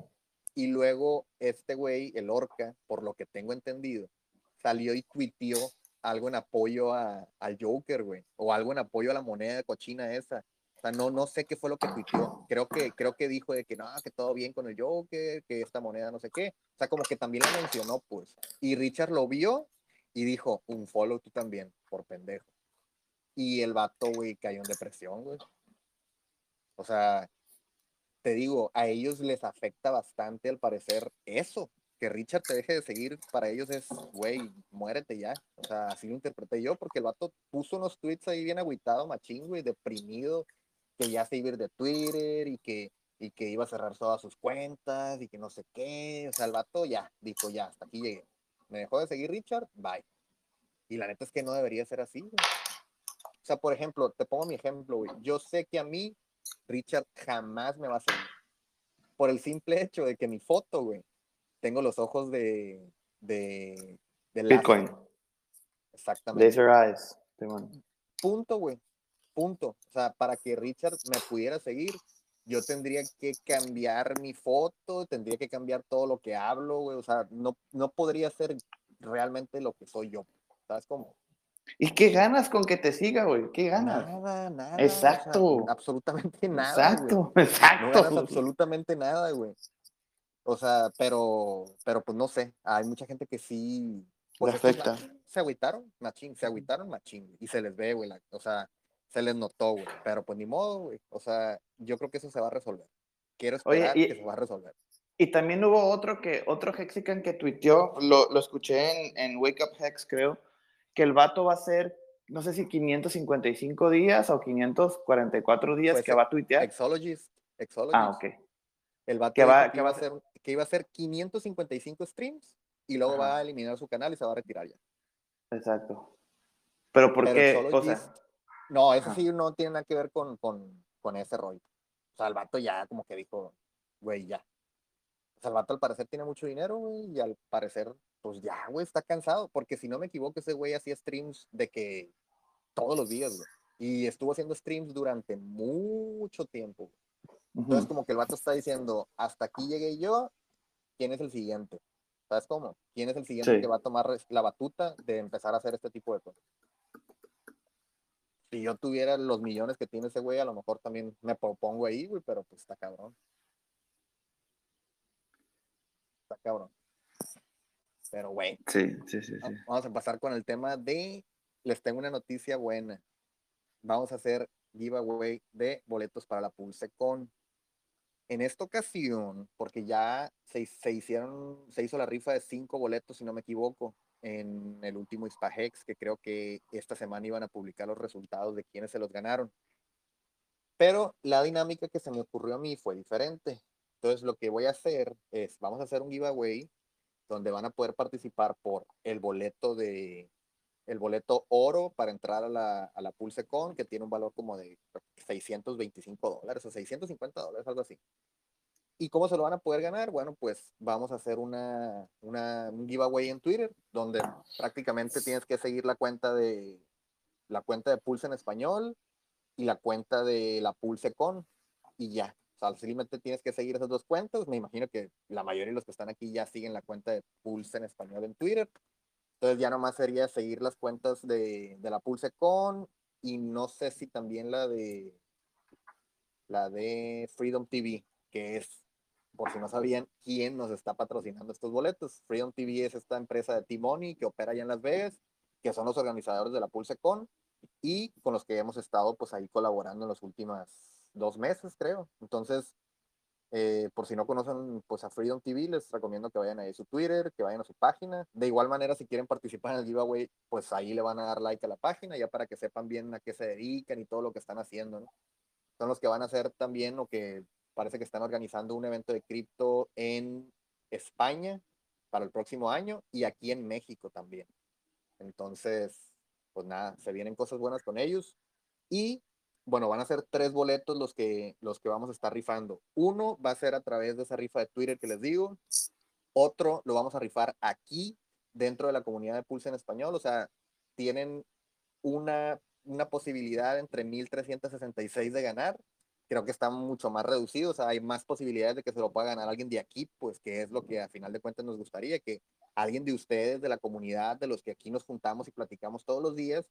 y luego este güey, el Orca, por lo que tengo entendido, salió y tuiteó algo en apoyo a, al Joker, güey, o algo en apoyo a la moneda cochina esa. O sea, no, no sé qué fue lo que tuiteó. Creo que, creo que dijo de que no, que todo bien con el Joker, que esta moneda no sé qué. O sea, como que también la mencionó, pues. Y Richard lo vio y dijo, un follow tú también, por pendejo. Y el vato, güey, cayó en depresión, güey. O sea, te digo, a ellos les afecta bastante al parecer eso que Richard te deje de seguir para ellos es, güey, muérete ya. O sea, así lo interpreté yo, porque el vato puso unos tweets ahí bien agüitado, machín, güey, deprimido, que ya se iba a ir de Twitter y que, y que iba a cerrar todas sus cuentas y que no sé qué. O sea, el vato ya dijo, ya, hasta aquí llegué. Me dejó de seguir Richard, bye. Y la neta es que no debería ser así, güey. O sea, por ejemplo, te pongo mi ejemplo, güey. Yo sé que a mí Richard jamás me va a seguir. Por el simple hecho de que mi foto, güey, tengo los ojos de, de, Bitcoin. Exactamente. Laser eyes. Punto, güey. Punto. O sea, para que Richard me pudiera seguir, yo tendría que cambiar mi foto, tendría que cambiar todo lo que hablo, güey. O sea, no, no podría ser realmente lo que soy yo. ¿Sabes cómo? ¿Y qué ganas con que te siga, güey? ¿Qué ganas? Nada, nada. Exacto. absolutamente nada. Exacto, exacto. No ganas absolutamente nada, güey. O sea, pero, pero pues no sé, hay mucha gente que sí. Pues, afecta. Se agüitaron, machín, se agüitaron, machín, y se les ve, güey, o sea, se les notó, güey, pero pues ni modo, güey, o sea, yo creo que eso se va a resolver. Quiero esperar que se va a resolver. Y también hubo otro que, otro Hexican que tuiteó, lo, lo escuché en, en Wake Up Hex, creo, que el vato va a ser, no sé si 555 días o 544 días pues que va a tuitear. Exologist, Exologist. Ah, ok. El vato que va, que va a ser que iba a hacer 555 streams y luego va a eliminar su canal y se va a retirar ya. Exacto. Pero ¿por qué? no, eso sí no tiene nada que ver con, con, con ese rollo. O sea, el vato ya como que dijo, güey, ya. O sea, el vato al parecer tiene mucho dinero, güey, y al parecer, pues ya, güey, está cansado. Porque si no me equivoco, ese güey hacía streams de que todos los días, güey. Y estuvo haciendo streams durante mucho tiempo. Entonces, como que el vato está diciendo, hasta aquí llegué yo, ¿quién es el siguiente? ¿Sabes cómo? ¿Quién es el siguiente que va a tomar la batuta de empezar a hacer este tipo de cosas? Si yo tuviera los millones que tiene ese güey, a lo mejor también me propongo ahí, güey, pero pues está cabrón. Está cabrón. Pero, güey. Sí, sí, sí, sí. Vamos a pasar con el tema de. Les tengo una noticia buena. Vamos a hacer giveaway de boletos para la Pulse con en esta ocasión, porque ya se, se, hicieron, se hizo la rifa de cinco boletos, si no me equivoco, en el último Ispahex, que creo que esta semana iban a publicar los resultados de quienes se los ganaron. Pero la dinámica que se me ocurrió a mí fue diferente. Entonces, lo que voy a hacer es, vamos a hacer un giveaway donde van a poder participar por el boleto de el boleto oro para entrar a la, a la PulseCon, que tiene un valor como de 625 dólares o 650 dólares, algo así. ¿Y cómo se lo van a poder ganar? Bueno, pues vamos a hacer una, una, un giveaway en Twitter, donde prácticamente tienes que seguir la cuenta de la cuenta de Pulse en español y la cuenta de la PulseCon y ya. O sea, simplemente tienes que seguir esas dos cuentas. Me imagino que la mayoría de los que están aquí ya siguen la cuenta de Pulse en español en Twitter. Entonces ya nomás sería seguir las cuentas de, de la PulseCon y no sé si también la de la de Freedom TV, que es, por si no sabían, quién nos está patrocinando estos boletos. Freedom TV es esta empresa de T-Money que opera allá en Las Vegas, que son los organizadores de la PulseCon y con los que hemos estado pues ahí colaborando en los últimos dos meses, creo. Entonces, eh, por si no conocen pues a Freedom TV, les recomiendo que vayan a su Twitter, que vayan a su página. De igual manera, si quieren participar en el giveaway, pues ahí le van a dar like a la página, ya para que sepan bien a qué se dedican y todo lo que están haciendo. Son los que van a hacer también o que parece que están organizando un evento de cripto en España para el próximo año y aquí en México también. Entonces, pues nada, se vienen cosas buenas con ellos. Y bueno, van a ser tres boletos los que, los que vamos a estar rifando. Uno va a ser a través de esa rifa de Twitter que les digo. Otro lo vamos a rifar aquí, dentro de la comunidad de Pulse en español. O sea, tienen una, una posibilidad entre 1366 de ganar. Creo que está mucho más reducido. O sea, hay más posibilidades de que se lo pueda ganar alguien de aquí, pues que es lo que a final de cuentas nos gustaría, que alguien de ustedes, de la comunidad, de los que aquí nos juntamos y platicamos todos los días,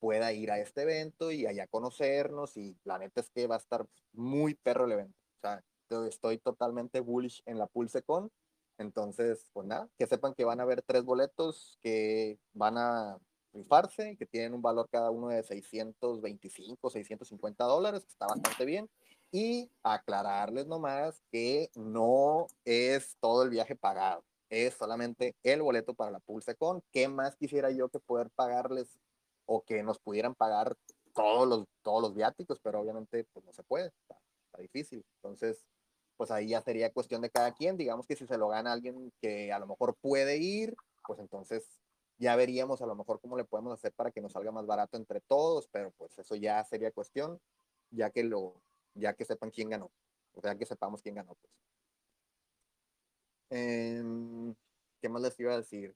pueda ir a este evento y allá conocernos y la neta es que va a estar muy perro el evento. O sea, estoy totalmente bullish en la PulseCon. Entonces, pues nada, que sepan que van a haber tres boletos que van a rifarse, que tienen un valor cada uno de 625, 650 dólares, que está bastante bien. Y aclararles nomás que no es todo el viaje pagado, es solamente el boleto para la PulseCon. ¿Qué más quisiera yo que poder pagarles o que nos pudieran pagar todos los, todos los viáticos, pero obviamente pues no se puede, está, difícil. Entonces, pues ahí ya sería cuestión de cada quien, digamos que si se lo gana alguien que a lo mejor puede ir, pues entonces ya veríamos a lo mejor cómo le podemos hacer para que nos salga más barato entre todos, pero pues eso ya sería cuestión, ya que lo, ya que sepan quién ganó, o sea, que sepamos quién ganó, pues. Em, ¿Qué más les iba a decir?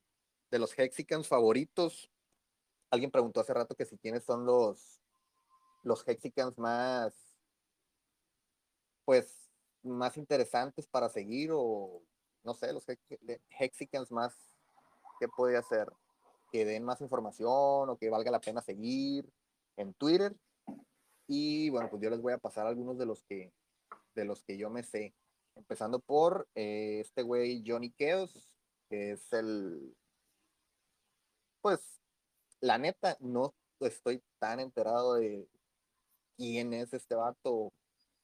De los Hexicans favoritos, alguien preguntó hace rato que si quiénes son los, los Hexicans más, pues, más interesantes para seguir o, no sé, los Hexicans más, ¿qué puede hacer? Que den más información o que valga la pena seguir en Twitter. Y bueno, pues yo les voy a pasar algunos de los que, de los que yo me sé. Empezando por eh, este güey Johnny Chaos, que es el, pues, la neta, no estoy tan enterado de quién es este vato,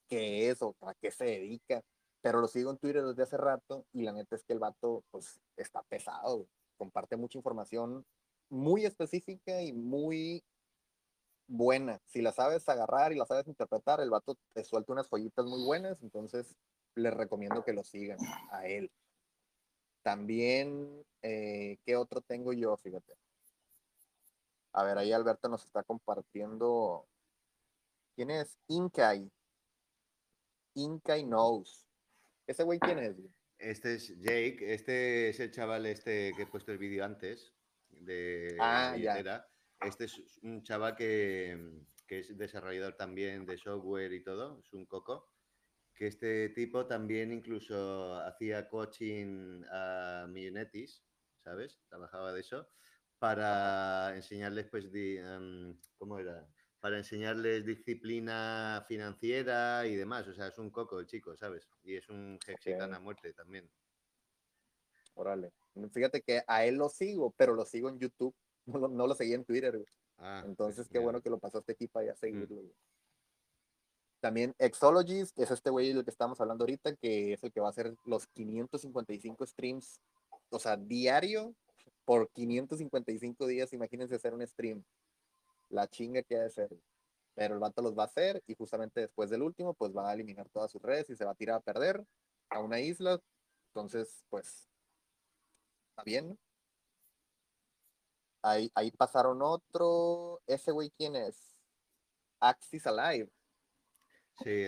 qué es o a qué se dedica, pero lo sigo en Twitter desde hace rato y la neta es que el vato, pues, está pesado, comparte mucha información muy específica y muy buena. Si la sabes agarrar y la sabes interpretar, el vato te suelta unas joyitas muy buenas, entonces les recomiendo que lo sigan a él. También, eh, ¿qué otro tengo yo? Fíjate. A ver, ahí Alberto nos está compartiendo. ¿Quién es? Inkai. Inkai Knows. ¿Ese güey quién es? Este es Jake. Este es el chaval este que he puesto el vídeo antes. De ah, ya. Este es un chaval que, que es desarrollador también de software y todo. Es un coco que este tipo también incluso hacía coaching a Millonetis, ¿sabes? Trabajaba de eso para enseñarles, pues, em, ¿cómo era? Para enseñarles disciplina financiera y demás. O sea, es un coco el chico, ¿sabes? Y es un Hexican a muerte también. Órale. Fíjate que a él lo sigo, pero lo sigo en YouTube. No lo, seguí en Twitter, ah, Entonces, qué bueno que lo pasaste aquí para ya mm. seguirlo, También Exologist es este güey del que estamos hablando ahorita, que es el que va a hacer los 555 streams, o sea, diario por 555 días, imagínense hacer un stream. La chinga que ha de ser. Pero el vato los va a hacer y justamente después del último, pues va a eliminar todas sus redes y se va a tirar a perder a una isla. Entonces, pues, está bien. Ahí, ahí pasaron otro. Ese güey, ¿quién es? Axis Alive. Sí,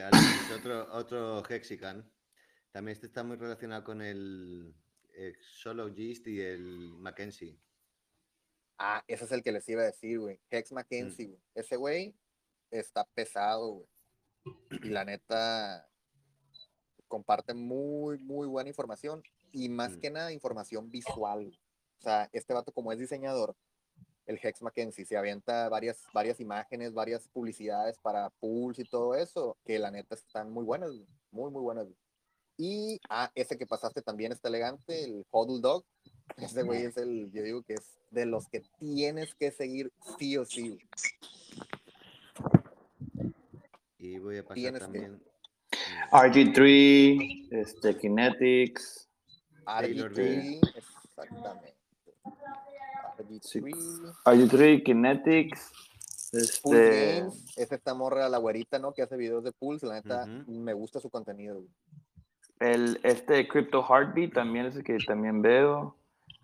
otro, otro Hexican. También este está muy relacionado con el, Solo Gist y el Mackenzie. Ah, ese es el que les iba a decir, güey. Hex Mackenzie, güey. Ese güey está pesado, güey. Y la neta comparte muy, muy buena información y más mm. que nada información visual. O sea, este vato como es diseñador, el Hex Mackenzie se avienta varias, varias imágenes, varias publicidades para Pulse y todo eso, que la neta están muy buenas, muy, muy buenas. Y ah, ese que pasaste también está elegante, el Huddle Dog. Ese güey es el, yo digo que es de los que tienes que seguir sí o sí. Y voy a pasar también. RG3, este, Kinetics. RG3, exactamente. RG3. RG3, Kinetics. Este... es esta morra, la güerita, ¿no? Que hace videos de Pulse. La neta, me gusta su contenido. El, este Crypto Heartbeat también es el que también veo.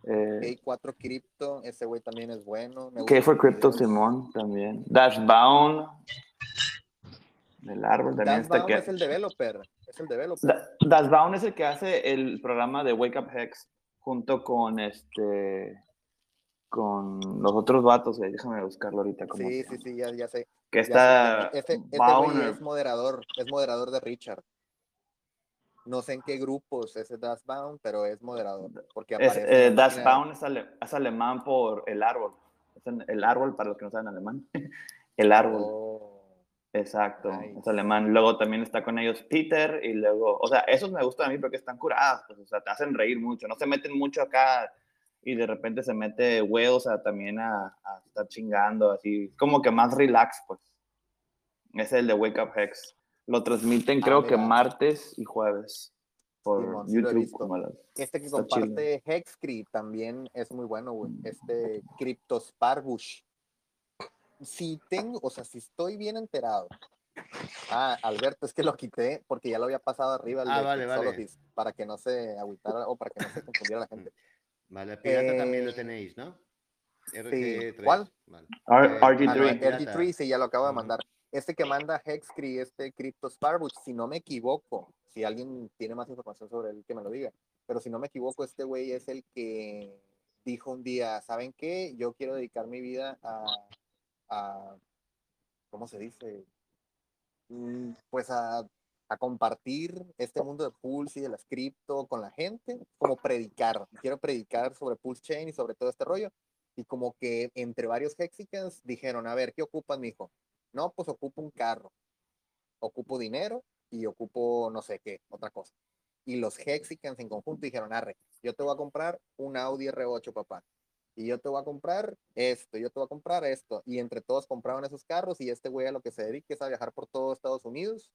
Eh, K4 Crypto, ese güey también es bueno. K4 Crypto Simón también. Dashbound. El árbol también está que... es el developer. Es el developer. Dashbound es el que hace el programa de Wake Up Hex junto con este con los otros vatos, eh, déjame buscarlo ahorita. sí, sí, sí, ya, ya sé. Que está. Ese, güey es moderador, es moderador de Richard. No sé en qué grupos es Dashbound, pero es moderador. Porque es, eh, Dashbound es, alemán por el árbol. el árbol, para los que no saben alemán. el árbol. Oh. Exacto, es alemán. Luego también está con ellos Peter y luego, o sea, esos me gustan a mí porque están curados, pues, o sea, te hacen reír mucho, no se meten mucho acá y de repente se mete huevos a, también a, estar chingando, así, como que más relax, pues. Ese es el de Wake Up Hex. Lo transmiten ah, creo que martes y jueves por YouTube. este que comparte Hexcry también es muy bueno, güey. Mm. Este Cryptosparbush si tengo, o sea, si estoy bien enterado. Ah, Alberto, es que lo quité porque ya lo había pasado arriba ah, vale, vale. para que no se agüitara o para que no se confundiera la gente. Vale, pirata también lo eh, tenéis, ¿no? Sí. ¿Cuál? Vale. RG3. RG3, sí, ya lo acabo de mandar. Este que manda Hexcree, este Crypto Sparbuch, si no me equivoco, si alguien tiene más información sobre él, que me lo diga. Pero si no me equivoco, este güey es el que dijo un día, ¿saben qué? Yo quiero dedicar mi vida a a, ¿cómo se dice? Mm, pues a, a, compartir este mundo de Pulse y de las cripto con la gente, como predicar. Quiero predicar sobre Pulse Chain y sobre todo este rollo. Y como que entre varios Hexicans dijeron, a ver, ¿qué ocupan, mijo? No, pues ocupo un carro, ocupo dinero y ocupo no sé qué, otra cosa. Y los Hexicans en conjunto dijeron, arre, yo te voy a comprar un Audi R8, papá y yo te voy a comprar esto, yo te voy a comprar esto. Y entre todos compraban esos carros y este güey a lo que se dedica es a viajar por todo Estados Unidos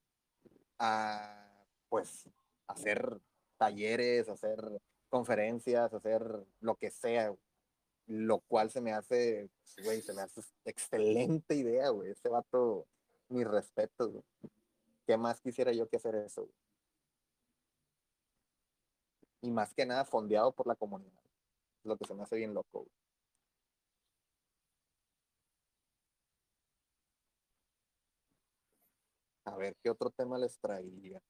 a, pues, hacer talleres, hacer conferencias, hacer lo que sea, lo cual se me hace, güey, se me hace excelente idea, güey. Ese vato, mi respeto, güey. ¿Qué más quisiera yo que hacer eso? Y más que nada fondeado por la comunidad lo que se me hace bien loco. A ver, ¿qué otro tema les traería?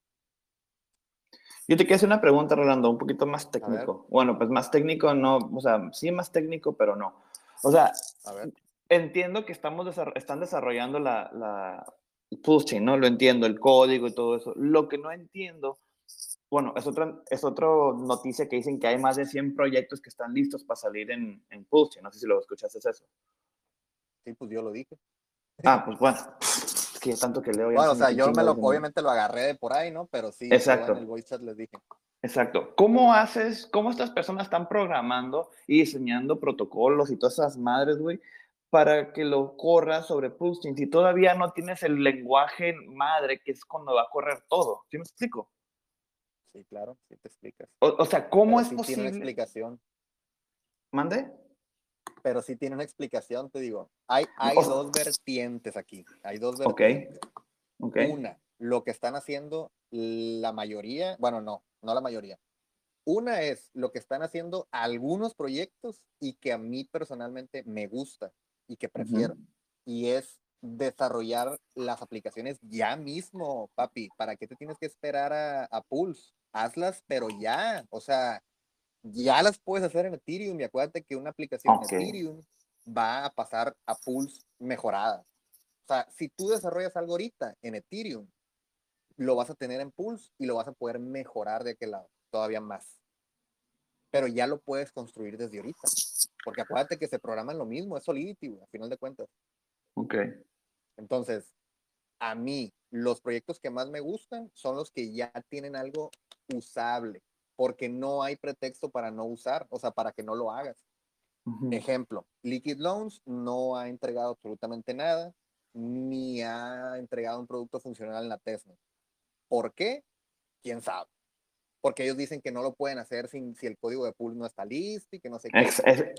Yo te quiero hacer una pregunta, Rolando, un poquito más técnico. Bueno, pues más técnico no, o sea, sí más técnico, pero no. O sea, entiendo que estamos están desarrollando la, la Pulse ¿no? Lo entiendo, el código y todo eso. Lo que no entiendo bueno, es otra, es otra noticia que dicen que hay más de 100 proyectos que están listos para salir en, en Pulse. No sé si lo escuchaste eso. Sí, pues yo lo dije. Ah, pues bueno. Que tanto que leo. Bueno, o sea, yo me lo, obviamente lo agarré de por ahí, ¿no? Pero sí, Exacto. en el voice chat les dije. Exacto. ¿Cómo haces, cómo estas personas están programando y diseñando protocolos y todas esas madres, güey, para que lo corra sobre Pulse si todavía no tienes el lenguaje madre que es cuando va a correr todo? ¿Sí me explico? Sí, claro, sí te explicas. O, sea, ¿cómo es posible? Tiene una explicación. ¿Mande? Pero sí tiene una explicación, te digo. Hay, hay dos vertientes aquí. Hay dos vertientes. Okay. Una, lo que están haciendo la mayoría, bueno, no, no la mayoría. Una es lo que están haciendo algunos proyectos y que a mí personalmente me gusta y que prefiero. Y es desarrollar las aplicaciones ya mismo, papi. ¿Para qué te tienes que esperar a, a Pulse? hazlas, pero ya, o sea, ya las puedes hacer en Ethereum y acuérdate que una aplicación en Ethereum va a pasar a pools mejorada. O sea, si tú desarrollas algo ahorita en Ethereum, lo vas a tener en pools y lo vas a poder mejorar de aquel lado, todavía más. Pero ya lo puedes construir desde ahorita. Porque acuérdate que se programan lo mismo, es Solidity, a final de cuentas. Ok. Entonces, a mí, los proyectos que más me gustan son los que ya tienen algo usable, porque no hay pretexto para no usar, o sea, para que no lo hagas. Ejemplo, Liquid Loans no ha entregado absolutamente nada, ni ha entregado un producto funcional en la Tesla. ¿Por qué? ¿Quién sabe? Porque ellos dicen que no lo pueden hacer sin, si el código de pool no está listo y que no sé qué.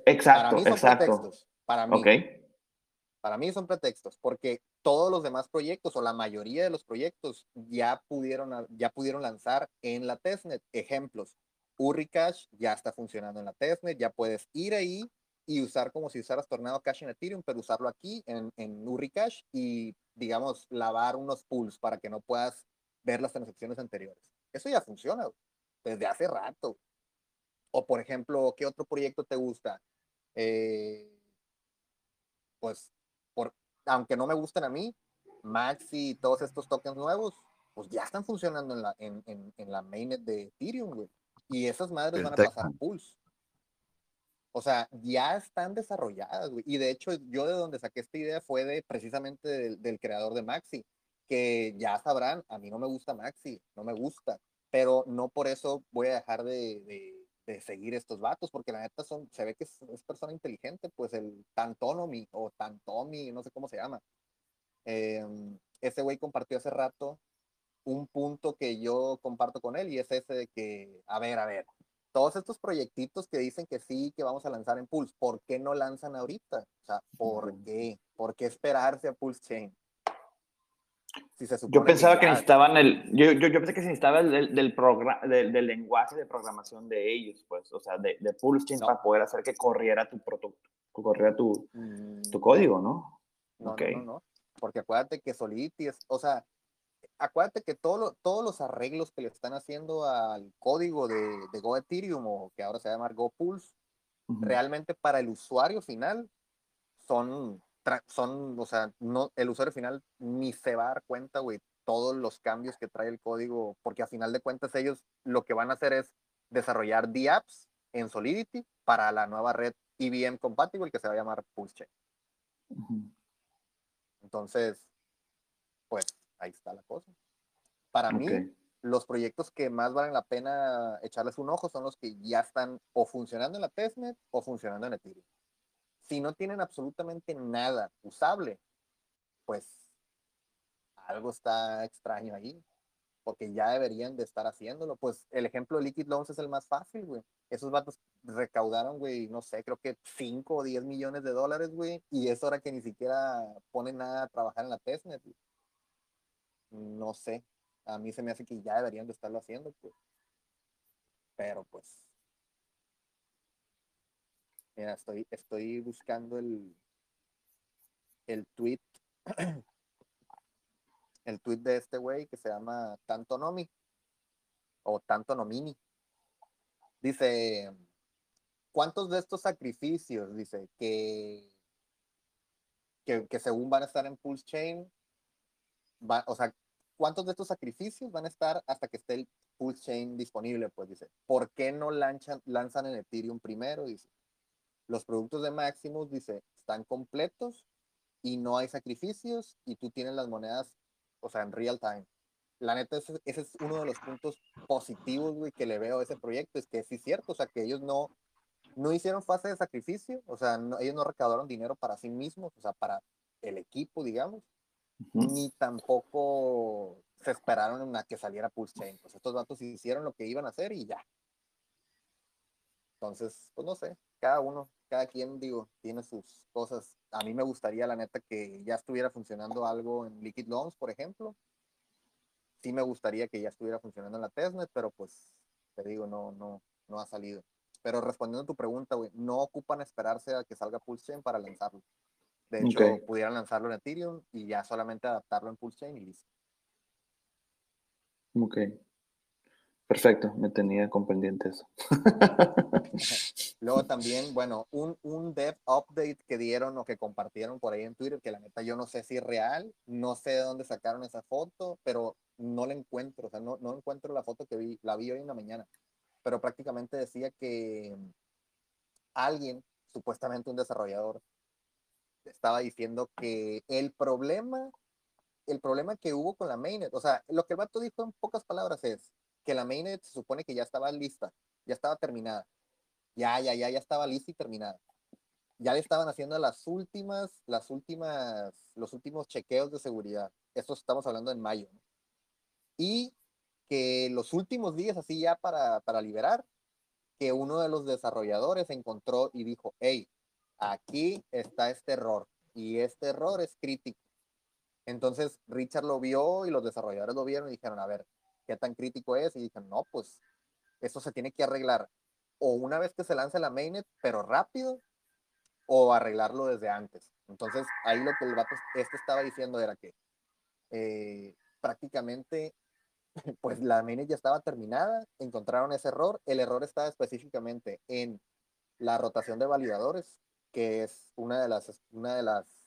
exacto, Para mí son exacto. pretextos. Para mí. Ok. Para mí son pretextos, porque todos los demás proyectos o la mayoría de los proyectos ya pudieron, ya pudieron lanzar en la testnet. Ejemplos, Urricash ya está funcionando en la testnet, ya puedes ir ahí y usar como si usaras Tornado Cash en Ethereum, pero usarlo aquí en, en Urricash y, digamos, lavar unos pools para que no puedas ver las transacciones anteriores. Eso ya funciona desde hace rato. O, por ejemplo, ¿qué otro proyecto te gusta? Eh, pues aunque no me gusten a mí, Maxi y todos estos tokens nuevos, pues ya están funcionando en la, en, en, en la mainnet de Ethereum, güey. Y esas madres van a pasar Pulse. O sea, ya están desarrolladas, güey. Y de hecho, yo de donde saqué esta idea fue de precisamente del, del, creador de Maxi, que ya sabrán, a mí no me gusta Maxi, no me gusta, pero no por eso voy a dejar de, de, de seguir estos vatos, porque la neta son, se ve que es, es persona inteligente, pues el Tantonomy o Tantomi, no sé cómo se llama. Eh, ese güey compartió hace rato un punto que yo comparto con él y es ese de que, a ver, a ver, todos estos proyectitos que dicen que sí, que vamos a lanzar en Pulse, ¿por qué no lanzan ahorita? O sea, ¿por qué? ¿Por qué esperarse a Pulse Chain? Si se yo pensaba que, que necesitaban el, yo, yo, yo, pensé que se necesitaba el, del, del, del, del, lenguaje de programación de ellos, pues, o sea, de, de Pulse Chain no. para poder hacer que corriera tu producto, corriera tu, mm. tu código, ¿no? No, okay. no, no, no, porque acuérdate que Solidity es, o sea, acuérdate que todo lo, todos los arreglos que le están haciendo al código de, de Go Ethereum o que ahora se llama Go Pulse, uh -huh. realmente para el usuario final son son, o sea, no, el usuario final ni se va a dar cuenta, güey, todos los cambios que trae el código, porque a final de cuentas ellos lo que van a hacer es desarrollar DApps en Solidity para la nueva red IBM compatible que se va a llamar. Uh -huh. Entonces, pues ahí está la cosa. Para okay. mí, los proyectos que más valen la pena echarles un ojo son los que ya están o funcionando en la testnet o funcionando en Ethereum si no tienen absolutamente nada usable, pues algo está extraño ahí, porque ya deberían de estar haciéndolo. Pues el ejemplo de Liquid Loans es el más fácil, güey. Esos vatos recaudaron, güey, no sé, creo que 5 o 10 millones de dólares, güey, y es hora que ni siquiera ponen nada a trabajar en la testnet. Güey. No sé, a mí se me hace que ya deberían de estarlo haciendo, pues. Pero pues Mira, estoy, estoy buscando el, el tweet, el tweet de este güey que se llama Tanto Nomi o Tanto Nomini. Dice, ¿cuántos de estos sacrificios, dice, que, que, según van a estar en Pulse Chain, va, o sea, ¿cuántos de estos sacrificios van a estar hasta que esté el Pulse Chain disponible? Pues dice, ¿por qué no lanchan, lanzan en Ethereum primero? Dice, los productos de Maximus, dice, están completos y no hay sacrificios y tú tienes las monedas, o sea, en real time. La neta, ese, ese es uno de los puntos positivos, güey, que le veo a ese proyecto, es que sí es cierto, o sea, que ellos no, no hicieron fase de sacrificio, o sea, no, ellos no recaudaron dinero para sí mismos, o sea, para el equipo, digamos, uh -huh. ni tampoco se esperaron a que saliera Pulse Chain. Pues estos datos hicieron lo que iban a hacer y ya. Entonces, pues no sé, cada uno, cada quien, digo, tiene sus cosas. A mí me gustaría, la neta, que ya estuviera funcionando algo en Liquid Loans, por ejemplo. Sí me gustaría que ya estuviera funcionando en la testnet, pero pues, te digo, no, no, no ha salido. Pero respondiendo a tu pregunta, güey, no ocupan esperarse a que salga PulseChain para lanzarlo. De hecho, okay. pudieran lanzarlo en Ethereum y ya solamente adaptarlo en PulseChain y listo. Ok. Perfecto, me tenía con pendiente eso. Luego también, bueno, un, un dev update que dieron o que compartieron por ahí en Twitter, que la neta yo no sé si es real, no sé de dónde sacaron esa foto, pero no la encuentro, o sea, no, no encuentro la foto que vi, la vi hoy en la mañana, pero prácticamente decía que alguien supuestamente un desarrollador estaba diciendo que el problema, el problema que hubo con la mainnet, o sea, lo que el vato dijo en pocas palabras es que la mainnet se supone que ya estaba lista, ya estaba terminada. Ya, ya, ya, ya estaba lista y terminada. Ya le estaban haciendo las últimas, las últimas, los últimos chequeos de seguridad. Esto estamos hablando en mayo. Y que los últimos días, así ya para, para liberar, que uno de los desarrolladores encontró y dijo, hey, aquí está este error y este error es crítico. Entonces Richard lo vio y los desarrolladores lo vieron y dijeron, a ver, ¿qué tan crítico es? Y dijeron, no, pues eso se tiene que arreglar o una vez que se lance la mainnet, pero rápido, o arreglarlo desde antes. Entonces ahí lo que el vato este estaba diciendo era que eh, prácticamente pues la mainnet ya estaba terminada, encontraron ese error, el error estaba específicamente en la rotación de validadores, que es una de las, una de las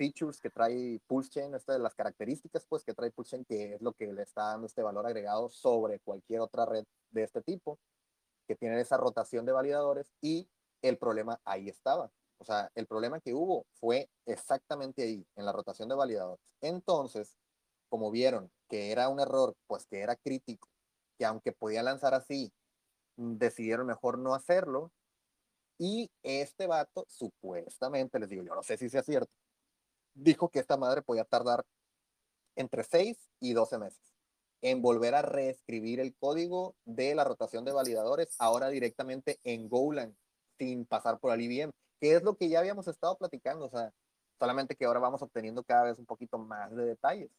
features que trae PulseChain, esta de las características pues que trae PulseChain, que es lo que le está dando este valor agregado sobre cualquier otra red de este tipo, que tienen esa rotación de validadores y el problema ahí estaba. O sea, el problema que hubo fue exactamente ahí, en la rotación de validadores. Entonces, como vieron que era un error, pues que era crítico, que aunque podía lanzar así, decidieron mejor no hacerlo y este vato, supuestamente, les digo, yo no sé si sea cierto, dijo que esta madre podía tardar entre 6 y 12 meses en volver a reescribir el código de la rotación de validadores, ahora directamente en Golang, sin pasar por el IBM, que es lo que ya habíamos estado platicando, o sea, solamente que ahora vamos obteniendo cada vez un poquito más de detalles,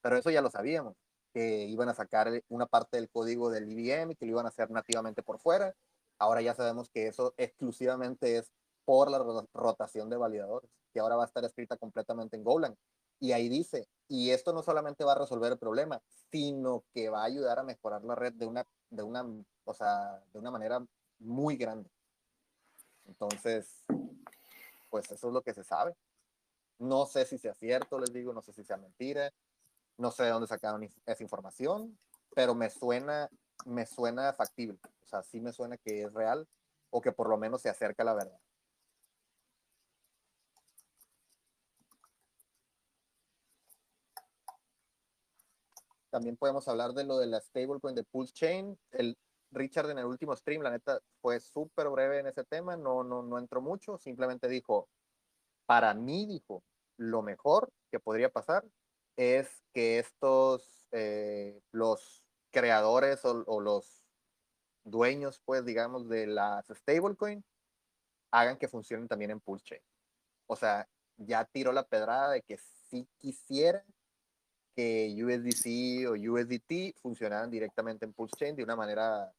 pero eso ya lo sabíamos, que iban a sacar una parte del código del IBM y que lo iban a hacer nativamente por fuera, Ahora ya sabemos que eso exclusivamente es por la rotación de validadores, que ahora va a estar escrita completamente en Golang. Y ahí dice, y esto no solamente va a resolver el problema, sino que va a ayudar a mejorar la red de una, de una, o sea, de una manera muy grande. Entonces, pues eso es lo que se sabe. No sé si sea cierto, les digo, no sé si sea mentira, no sé de dónde sacaron esa información, pero me suena, me suena factible. O sea, sí me suena que es real o que por lo menos se acerca a la verdad. También podemos hablar de lo de la stablecoin de Pulse Chain. El Richard en el último stream, la neta, fue súper breve en ese tema, no, no, no entró mucho, simplemente dijo, para mí, dijo, lo mejor que podría pasar es que estos, eh, los creadores o los dueños, pues, digamos, de las stablecoin, hagan que funcionen también en Pulse Chain. O sea, ya tiró la pedrada de que si quisiera que USDC o USDT funcionaran directamente en Pulse Chain de una manera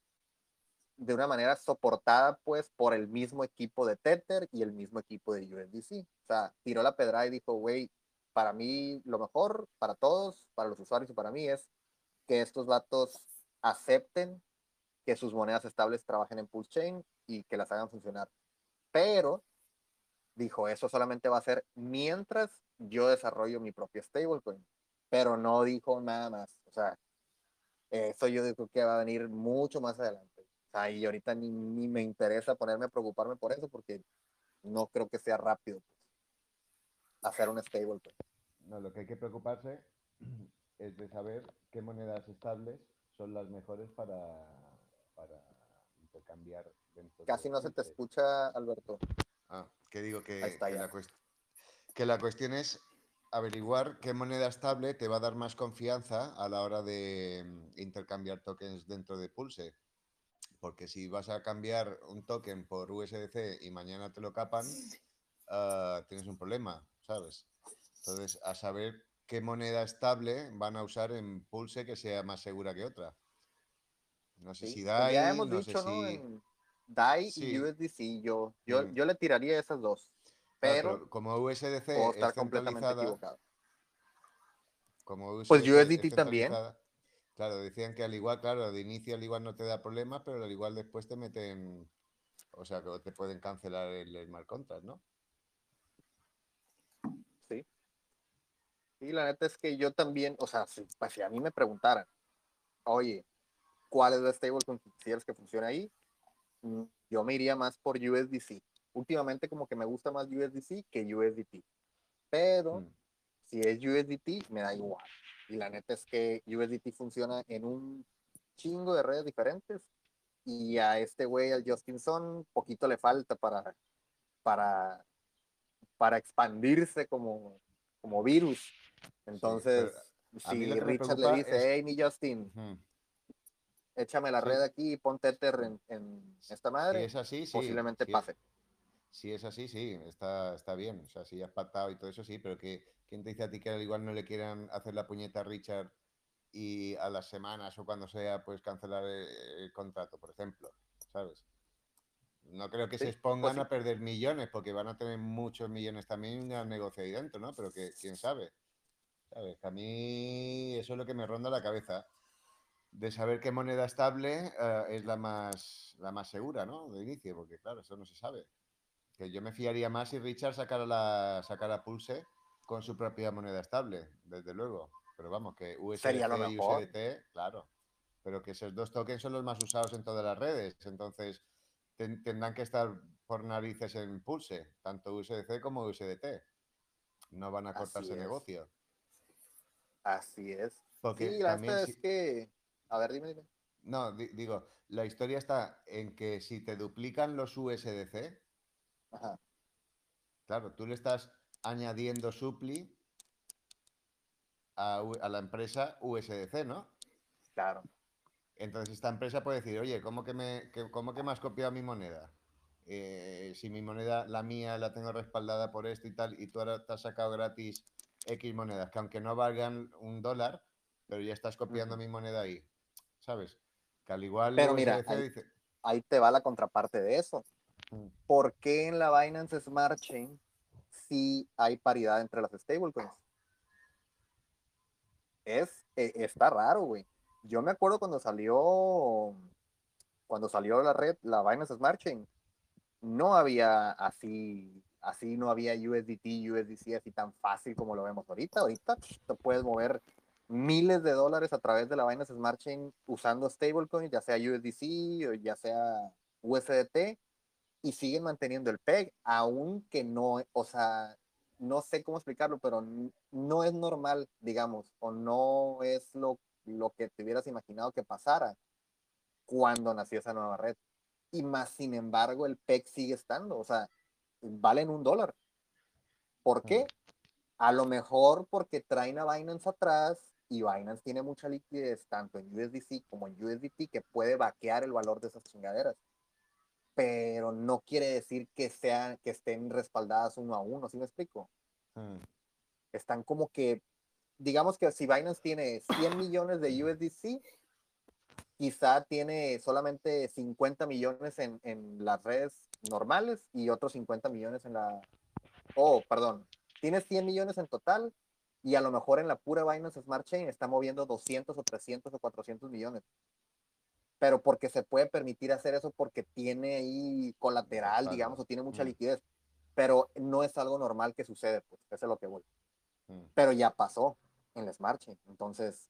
de una manera soportada pues por el mismo equipo de Tether y el mismo equipo de USDC. O sea, tiró la pedrada y dijo, güey, para mí lo mejor, para todos, para los usuarios y para mí es que estos datos acepten que sus monedas estables trabajen en Pulse Chain y que las hagan funcionar. Pero, dijo, eso solamente va a ser mientras yo desarrollo mi propia stablecoin. Pero no dijo nada más. O sea, eso yo digo que va a venir mucho más adelante. O sea, y ahorita ni, ni me interesa ponerme a preocuparme por eso porque no creo que sea rápido pues, hacer un stablecoin. No, lo que hay que preocuparse es de saber qué monedas estables son las mejores para para intercambiar dentro Casi no se te escucha, Alberto. Ah, que digo que, que, la cuestión es averiguar qué moneda estable te va a dar más confianza a la hora de mm, intercambiar tokens dentro de Pulse. Porque si vas a cambiar un token por USDC y mañana te lo capan, ah, tienes un problema, ¿sabes? Entonces, a saber qué moneda estable van a usar en Pulse que sea más segura que otra. No sé si DAI. Ya hemos dicho, ¿no? DAI y USDC. Yo, yo, yo le tiraría esas dos. Pero, como USDC está completamente equivocado. Como USDC pues USDT también. Claro, decían que al igual, claro, de inicio al igual no te da problema, pero al igual después te meten, o sea, que te pueden cancelar el smart contract, ¿no? Sí. Y la neta es que yo también, o sea, si, pues, si a mí me preguntaran, oye, cuál es la stablecoin que quisieras que funcione ahí, mm, yo me iría más por USDC. Últimamente como que me gusta más USDC que USDT. Pero Mm. si es USDT, me da igual. Y la neta es que USDT funciona en un chingo de redes diferentes. Y a este güey, al Justinson, poquito le falta para, para, para expandirse como, como virus. Entonces, mí si Richard le dice, es- hey, mi Justin, Ujú. échame la Sí. red aquí y ponte Ether en, en esta madre, es así, sí. posiblemente pase. Si es así, sí, está, está bien. O sea, si has pactado y todo eso, sí, pero que ¿quién te dice a ti que al igual no le quieran hacer la puñeta a Richard y a las semanas o cuando sea, pues cancelar el, el contrato, por ejemplo? ¿Sabes? No creo que Sí, se expongan sí. a perder millones, porque van a tener muchos millones también al negocio ahí dentro, ¿no? Pero que quién sabe. ¿Sabes? Que a mí eso es lo que me ronda la cabeza. De saber qué moneda estable eh, es la más, la más segura, ¿no? De inicio, porque claro, eso no se sabe. Que yo me fiaría más si Richard sacara la sacara Pulse con su propia moneda estable, desde luego. Pero vamos, que USDC Sería lo y mejor. USDT, claro. Pero que esos dos tokens son los más usados en todas las redes. Entonces, ten- tendrán que estar por narices en Pulse, tanto USDC como USDT. No van a cortarse negocio. Así es. Porque sí, la también neta si- es que. A ver, dime, dime. No, di- digo, la historia está en que si te duplican los USDC, Ajá. claro, tú le estás añadiendo supli a, la empresa USDC, ¿no? Claro. Entonces esta empresa puede decir, oye, ¿cómo que me, que- cómo que me has copiado mi moneda? Eh, si mi moneda, la mía, la tengo respaldada por esto y tal, y tú ahora te has sacado gratis X monedas, que aunque no valgan un dólar, pero ya estás copiando mi moneda ahí, ¿sabes? Que al igual Pero mira, ahí- dice... Ahí te va la contraparte de eso. "Mm, ¿Por qué en la Binance Smart Chain sí hay paridad entre las stablecoins? Es, eh, está raro, güey. Yo me acuerdo cuando salió, cuando salió la red, la Binance Smart Chain, no había así, así no había USDT, USDC así tan fácil como lo vemos ahorita. Ahorita te puedes mover miles de dólares a través de la Binance Smart Chain usando stablecoins, ya sea USDC o ya sea USDT, y siguen manteniendo el PEG, aunque no, o sea, no sé cómo explicarlo, pero no es normal, digamos, o no es lo, lo que te hubieras imaginado que pasara cuando nació esa nueva red. Y más, sin embargo, el PEG sigue estando, o sea, valen un dólar. ¿Por qué? A lo mejor porque traen a Binance atrás y Binance tiene mucha liquidez tanto en USDC como en USDT que puede vaquear el valor de esas chingaderas. Pero no quiere decir que sean, que estén respaldadas uno a uno, ¿sí me explico? mm". Están como que, digamos que si Binance tiene 100 millones de USDC, quizá tiene solamente 50 millones en, en las redes normales y otros 50 millones en la... Oh, perdón. Tiene 100 millones en total y a lo mejor en la pura Binance Smart Chain está moviendo 200 o 300 o 400 millones. Pero porque se puede permitir hacer eso porque tiene ahí colateral, digamos, o tiene mucha Mm. liquidez. Pero no es algo normal que sucede, pues, eso es lo que voy Mm. pero ya pasó en la Smart Chain. Entonces,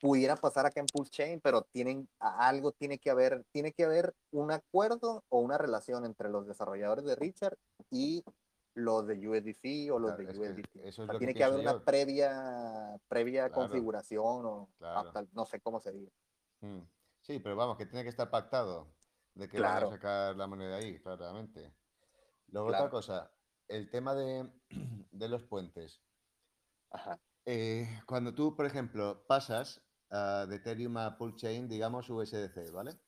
pudiera pasar acá en Pulse Chain, pero tienen algo tiene que haber, tiene que haber un acuerdo o una relación entre los desarrolladores de Richard y los de USDC o los Claro, de que USDT. eso es O sea, que tiene que, pienso haber yo. una previa, previa Claro. configuración o Claro. hasta- no sé cómo se diga. Sí, pero vamos, que tiene que estar pactado de que Claro. van a sacar la moneda ahí, claramente. Luego Claro. otra cosa, el tema de, de los puentes. Ajá. Eh, cuando tú, por ejemplo, pasas de Ethereum a Pool Chain, digamos USDC, ¿vale?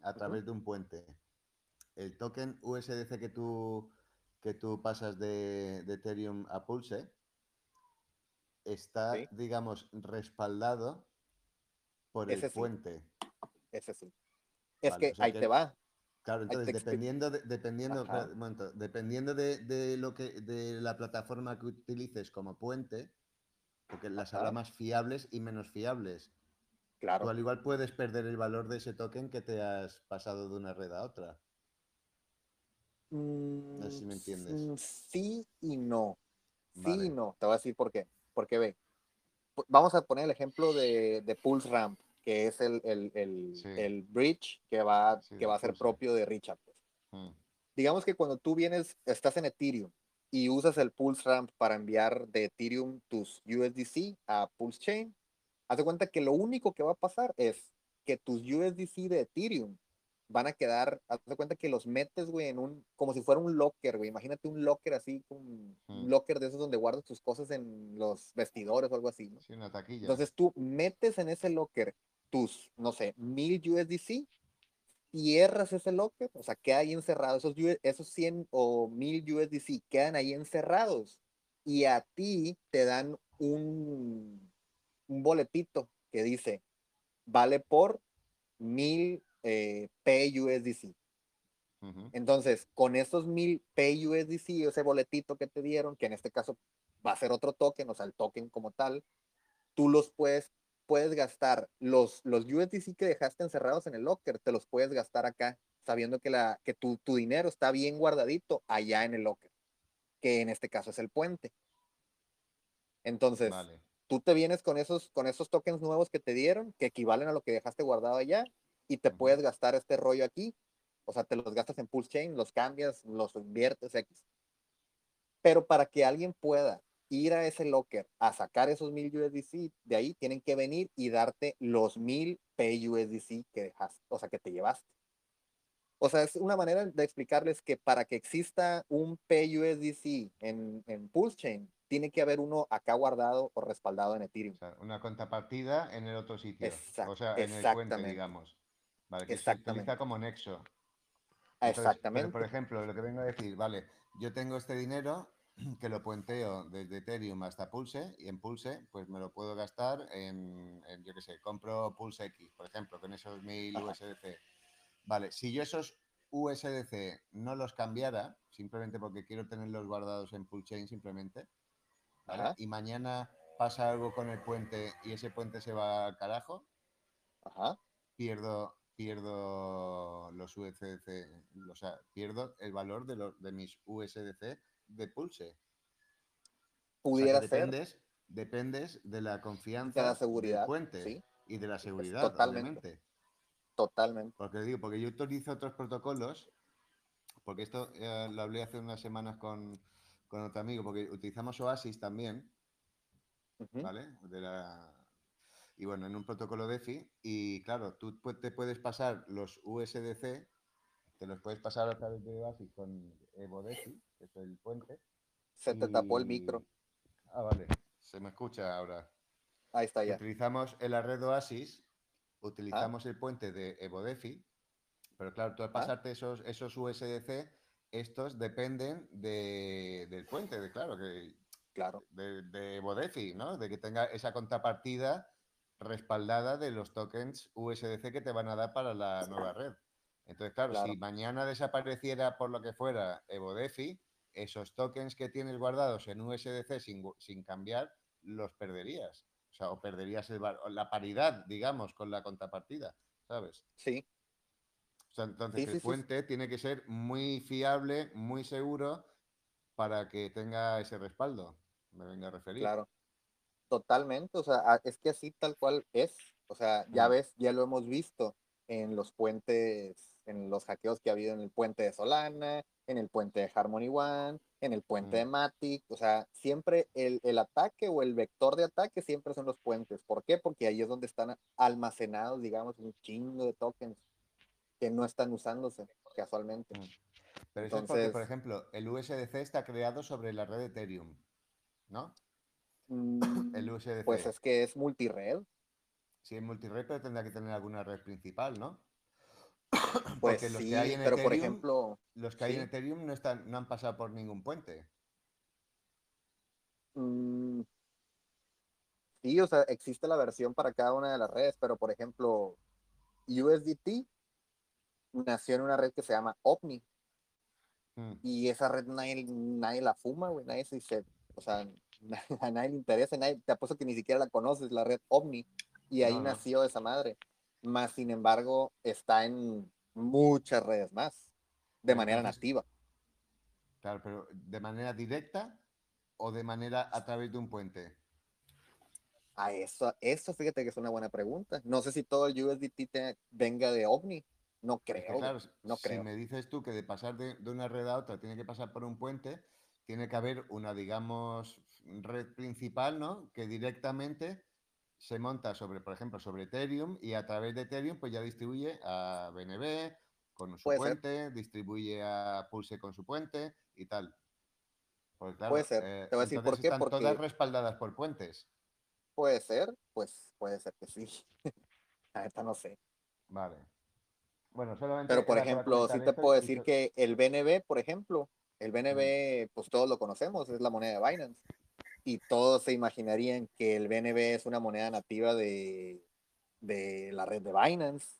A través de un puente. El token USDC que tú, que tú pasas de, de Ethereum a Pulse está, Sí. digamos, respaldado por Ese el sí. Puente. Ese sí. Es Vale, que o sea ahí que te va. Claro, entonces dependiendo de, dependiendo, momento, dependiendo de, de lo que de la plataforma que utilices como puente, porque las habrá más fiables y menos fiables. Tú Claro. al igual puedes perder el valor de ese token que te has pasado de una red a otra. sé si me Mm, entiendes. mm, Sí y no. Sí Vale. y no. Te voy a decir por qué. Porque ve, vamos a poner el ejemplo de, de Pulse Ramp, que es el, el, el- Sí. el bridge que va, Sí, que va a ser propio de Richard. pues. Mm, digamos que cuando tú vienes, estás en Ethereum y usas el Pulse Ramp para enviar de Ethereum tus USDC a Pulse Chain, haz de cuenta que lo único que va a pasar es que tus USDC de Ethereum van a quedar, haz de cuenta que los metes, güey, en un, como si fuera un locker, güey. Imagínate un locker así, un, Mm. locker de esos donde guardas tus cosas en los vestidores o algo así, ¿no? Sí, una taquilla. Entonces tú metes en ese locker tus, no sé, mil USDC, cierras ese locker, o sea, queda ahí encerrado, esos, esos 100 o 1000 USDC quedan ahí encerrados y a ti te dan un, un boletito que dice, vale por 1000 eh, PUSDC. Entonces, con esos 1000 PUSDC, ese boletito que te dieron, que en este caso va a ser otro token, o sea, el token como tal, tú los puedes, puedes gastar, los, los USDC que dejaste encerrados en el locker, te los puedes gastar acá, sabiendo que, la, que tu, tu dinero está bien guardadito allá en el locker, que en este caso es el puente. Entonces, Vale. tú te vienes con esos, con esos tokens nuevos que te dieron, que equivalen a lo que dejaste guardado allá, y te puedes gastar este rollo aquí. O sea, te los gastas en Pulse Chain, los cambias, los inviertes, X. Pero para que alguien pueda ir a ese locker a sacar esos mil USDC, de ahí tienen que venir y darte los mil PUSDC que dejaste, o sea, que te llevaste. O sea, es una manera de explicarles que para que exista un PUSDC en, en Pulse Chain, tiene que haber uno acá guardado o respaldado en Ethereum. O sea, una contrapartida en el otro sitio. Exact- o sea, en el puente, digamos. Vale, que se Exactamente. utiliza como nexo. Entonces, pero, Exactamente. por ejemplo, lo que vengo a decir, vale, yo tengo este dinero que lo puenteo desde Ethereum hasta Pulse y en Pulse pues me lo puedo gastar en, en, yo qué sé, compro Pulse X, por ejemplo, con esos 1000 Ajá. USDC. Vale, si yo esos USDC no los cambiara, simplemente porque quiero tenerlos guardados en Pulse Chain simplemente. Y mañana pasa algo con el puente y ese puente se va al carajo, Ajá. pierdo, pierdo los USDC, o sea, pierdo el valor de, los, de mis USDC de Pulse. O sea, Pudiera ser dependes, dependes de la confianza de la seguridad. del puente Sí, y de la seguridad, totalmente. obviamente. totalmente. Porque digo, porque yo utilizo otros protocolos, porque esto eh, lo hablé hace unas semanas con, con otro amigo, porque utilizamos Oasis también. ¿vale? De la... Y bueno, en un protocolo DeFi, y claro, tú te puedes pasar los USDC, te los puedes pasar a través de Oasis con EvoDeFi, que es el puente. Se te tapó el micro. Ah, vale, se me escucha ahora. Ahí está ya. Utilizamos en la red Oasis, utilizamos el puente de EvoDeFi, pero claro, tú al pasarte esos, esos USDC, estos dependen de- del puente, de claro, que Claro. de, de EvoDeFi, ¿no? De que tenga esa contrapartida respaldada de los tokens USDC que te van a dar para la nueva red. Entonces, claro, Claro. si mañana desapareciera por lo que fuera EvoDeFi, esos tokens que tienes guardados en USDC sin, sin cambiar, los perderías. O sea, o perderías el la paridad, digamos, con la contrapartida, ¿sabes? Sí, O sea, entonces Sí, el sí. puente tiene que ser muy fiable, muy seguro para que tenga ese respaldo. Me venga a referir. claro. Totalmente. O sea, es que así tal cual es. O sea, ya Mm. ves, ya lo hemos visto en los puentes, en los hackeos que ha habido en el puente de Solana, en el puente de Harmony One, en el puente Mm. de Matic. O sea, siempre el, el ataque o el vector de ataque siempre son los puentes. ¿Por qué? Porque ahí es donde están almacenados, digamos, un chingo de tokens que no están usándose casualmente. Mm. Pero eso es porque, por Entonces- ejemplo, el USDC está creado sobre la red Ethereum, ¿no? Mm, El USDC. Pues es que es multired. Sí, es multired, pero tendrá que tener alguna red principal, ¿no? Pues Porque los sí, que hay en pero por Ethereum- ejemplo, Los que hay en. Ethereum no, están, no han pasado por ningún puente. mm, sí, o sea, existe la versión para cada una de las redes, pero por ejemplo, USDT nació en una red que se llama OVNI Mm, y esa red nadie, nadie la fuma, güey, nadie se, se- o sea, a nadie le interesa, nadie, te apuesto que ni siquiera la conoces, la red OVNI, y ahí No, no. nació esa madre. Más sin embargo, está en muchas redes más, de manera nativa. Claro, pero ¿de manera directa o de manera a través de un puente? A eso, eso fíjate que es una buena pregunta. No sé si todo el USDT te- venga de OVNI, No creo. claro, no creo. Si me dices tú que de pasar de, de, una red a otra tiene que pasar por un puente, tiene que haber una, digamos, red principal, ¿no? Que directamente se monta sobre, por ejemplo, sobre Ethereum y a través de Ethereum pues ya distribuye a BNB con su puente, distribuye a Pulse con su puente y tal. Pues puede ser. Eh, Te voy a decir por qué. Están todas respaldadas por puentes. Puede ser, pues puede ser que sí. a esta no sé. Vale. Bueno, solamente. Pero por ejemplo, sí te puedo decir que el BNB, por ejemplo, el BNB, pues todos lo conocemos, es la moneda de Binance. Y todos se imaginarían que el BNB es una moneda nativa de, de la red de Binance,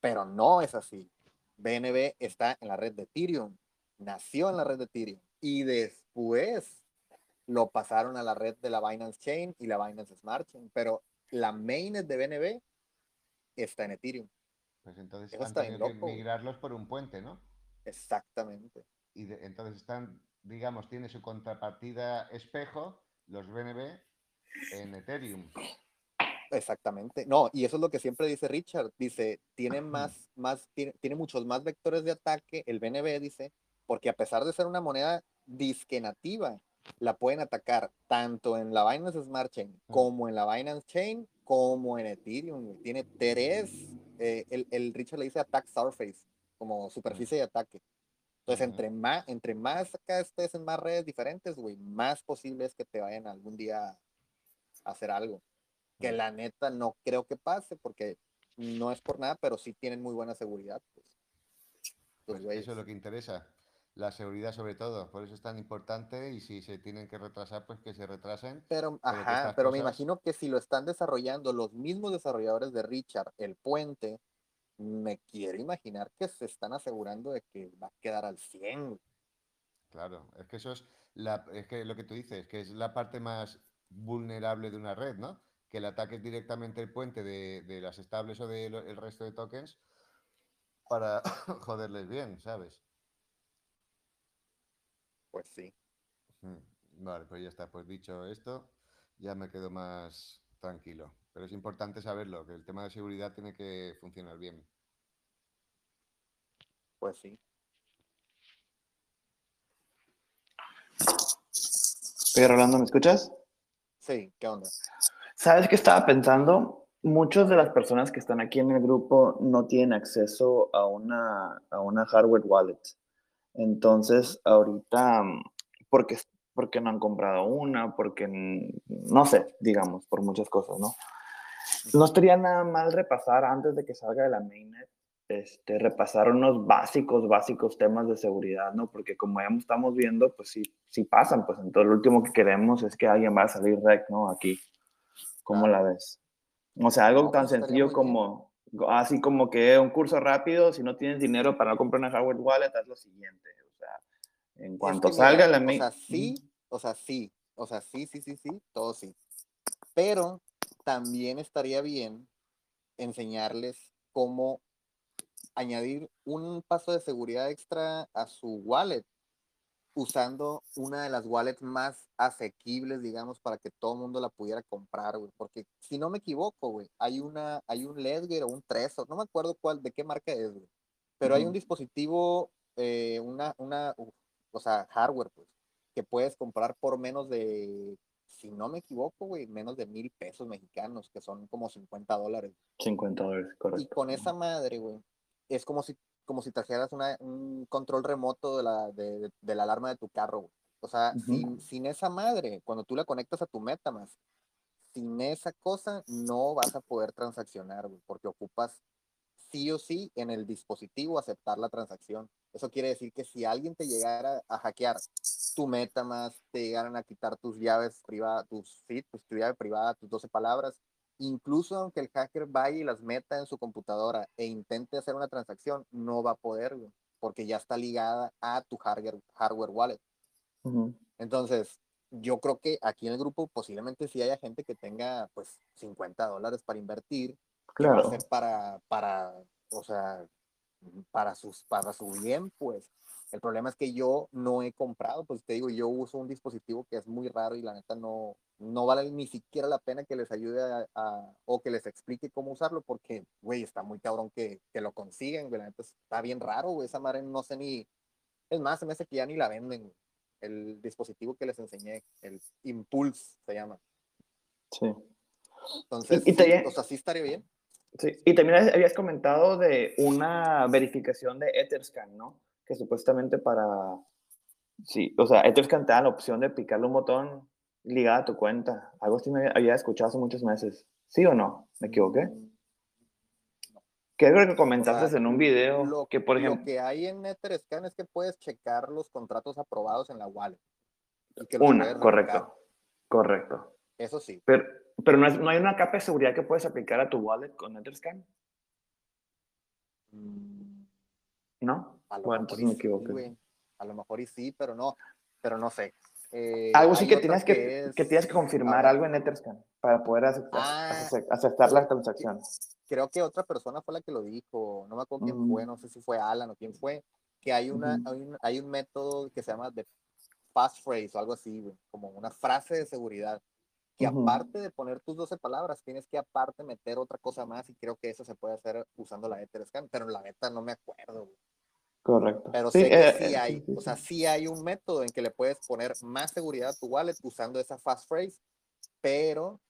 pero no es así. BNB está en la red de Ethereum, nació en la red de Ethereum y después lo pasaron a la red de la Binance Chain y la Binance Smart Chain, pero la mainnet de BNB está en Ethereum. Pues entonces han tenido que migrarlos por un puente, ¿no? Exactamente. Y entonces están, digamos, tiene su contrapartida espejo, los BNB, en Ethereum. Exactamente. No, y eso es lo que siempre dice Richard. Dice, tiene más, más, tiene, tiene muchos más vectores de ataque, el BNB dice, porque a pesar de ser una moneda disque nativa, la pueden atacar tanto en la Binance Smart Chain como en la Binance Chain como en Ethereum. Tiene tres, eh, el, el, Richard le dice attack surface, como superficie de ataque. Entonces, entre más, entre más acá estés en más redes diferentes, güey, más posible es que te vayan algún día a hacer algo. Que la neta no creo que pase, porque no es por nada, pero sí tienen muy buena seguridad. Pues. pues eso es lo que interesa la seguridad sobre todo, por eso es tan importante y si se tienen que retrasar, pues que se retrasen. Pero, ajá, pero me imagino que si lo están desarrollando los mismos desarrolladores de Richard, el puente, me quiero imaginar que se están asegurando de que va a quedar al 100. Claro, es que eso es, la, es que lo que tú dices, que es la parte más vulnerable de una red, ¿no? Que el ataque es directamente el puente de, de las estables o del resto de tokens para joderles bien, ¿sabes? pues sí. Vale, pues ya está. Pues dicho esto, ya me quedo más tranquilo. Pero es importante saberlo, que el tema de seguridad tiene que funcionar bien. Pues sí. Oye, Rolando, ¿me escuchas? Sí, ¿qué onda? ¿Sabes qué estaba pensando? Muchas de las personas que están aquí en el grupo no tienen acceso a una, a una hardware wallet. Entonces, ahorita, mm, porque, porque no han comprado una, porque, no sé, digamos, por muchas cosas, ¿no? No estaría nada mal repasar antes de que salga de la mainnet, este, repasar unos básicos, básicos temas de seguridad, ¿no? Porque como ya estamos viendo, pues sí, sí pasan, pues entonces lo último que queremos es que alguien va a salir rec, ¿no? Aquí. ¿Cómo la ves? O sea, algo tan pues, sencillo como, así como que un curso rápido, si no tienes dinero para comprar una hardware wallet, haz lo siguiente. O sea, en cuanto salga la main... O sea, sí, o sea, sí, o sea, sí, sí, sí, sí, todo sí. Pero también estaría bien enseñarles cómo añadir un paso de seguridad extra a su wallet usando una de las wallets más asequibles, digamos, para que todo el mundo la pudiera comprar, güey. Porque si no me equivoco, güey, hay una, hay un Ledger o un Trezor, no me acuerdo cuál, de qué marca es, güey. Pero hay un dispositivo, eh, una, una, o sea, hardware, pues, que puedes comprar por menos de, si no me equivoco, güey, menos de mil pesos mexicanos, que son como 50 dólares. 50 dólares, correcto. Y con esa madre, güey, es como si como si trajeras un control remoto de la, de, de la alarma de tu carro. O sea, sin, sin, esa madre, cuando tú la conectas a tu MetaMask, sin esa cosa no vas a poder transaccionar, porque ocupas sí o sí en el dispositivo aceptar la transacción. Eso quiere decir que si alguien te llegara a hackear tu MetaMask, te llegaran a quitar tus llaves privadas, tus, sí, tu llave privada, tus 12 palabras, incluso aunque el hacker vaya y las meta en su computadora e intente hacer una transacción, no va a poder, porque ya está ligada a tu hardware, hardware wallet. Entonces, yo creo que aquí en el grupo posiblemente sí haya gente que tenga pues 50 dólares para invertir. Claro. Para, para, o sea, para, sus, para su bien, pues. El problema es que yo no he comprado, pues te digo, yo uso un dispositivo que es muy raro y la neta no, no vale ni siquiera la pena que les ayude a, o que les explique cómo usarlo porque, güey, está muy cabrón que, que lo consiguen, güey, la neta está bien raro, güey, esa madre no sé ni, es más, se me hace que ya ni la venden, el dispositivo que les enseñé, el Impulse se llama. Sí. Entonces, y, sí, o sea, sí estaría bien. Sí, y también habías comentado de una verificación de Etherscan, ¿no? Que supuestamente para, sí, o sea, Etherscan te da la opción de picarle un botón ligado a tu cuenta. Algo así me había escuchado hace muchos meses. ¿Sí o no? ¿Me equivoqué? Creo que comentaste en un video lo, que, por ejemplo... Lo que hay en Etherscan es que puedes checar los contratos aprobados en la wallet. Una, correcto. Correcto. Eso sí. Pero, pero no, es, no, hay una capa de seguridad que puedes aplicar a tu wallet con Etherscan. Mm. ¿No? bueno, entonces me equivoqué. a lo mejor y sí, pero no, pero no sé. Eh, algo sí que tienes que, que, tienes que confirmar algo en Etherscan para poder aceptar, ah, aceptar la transacción. Creo que otra persona fue la que lo dijo, no me acuerdo quién fue, mm. no sé si fue Alan o quién fue, que hay, una, hay, un, hay, un, método que se llama de passphrase o algo así, como una frase de seguridad que aparte de poner tus 12 palabras, tienes que aparte meter otra cosa más y creo que eso se puede hacer usando la Etherscan, pero la neta no me acuerdo. Correcto. Pero sé que sí eh, hay, o sea, sí hay un método en que le puedes poner más seguridad a tu wallet usando esa fast phrase, pero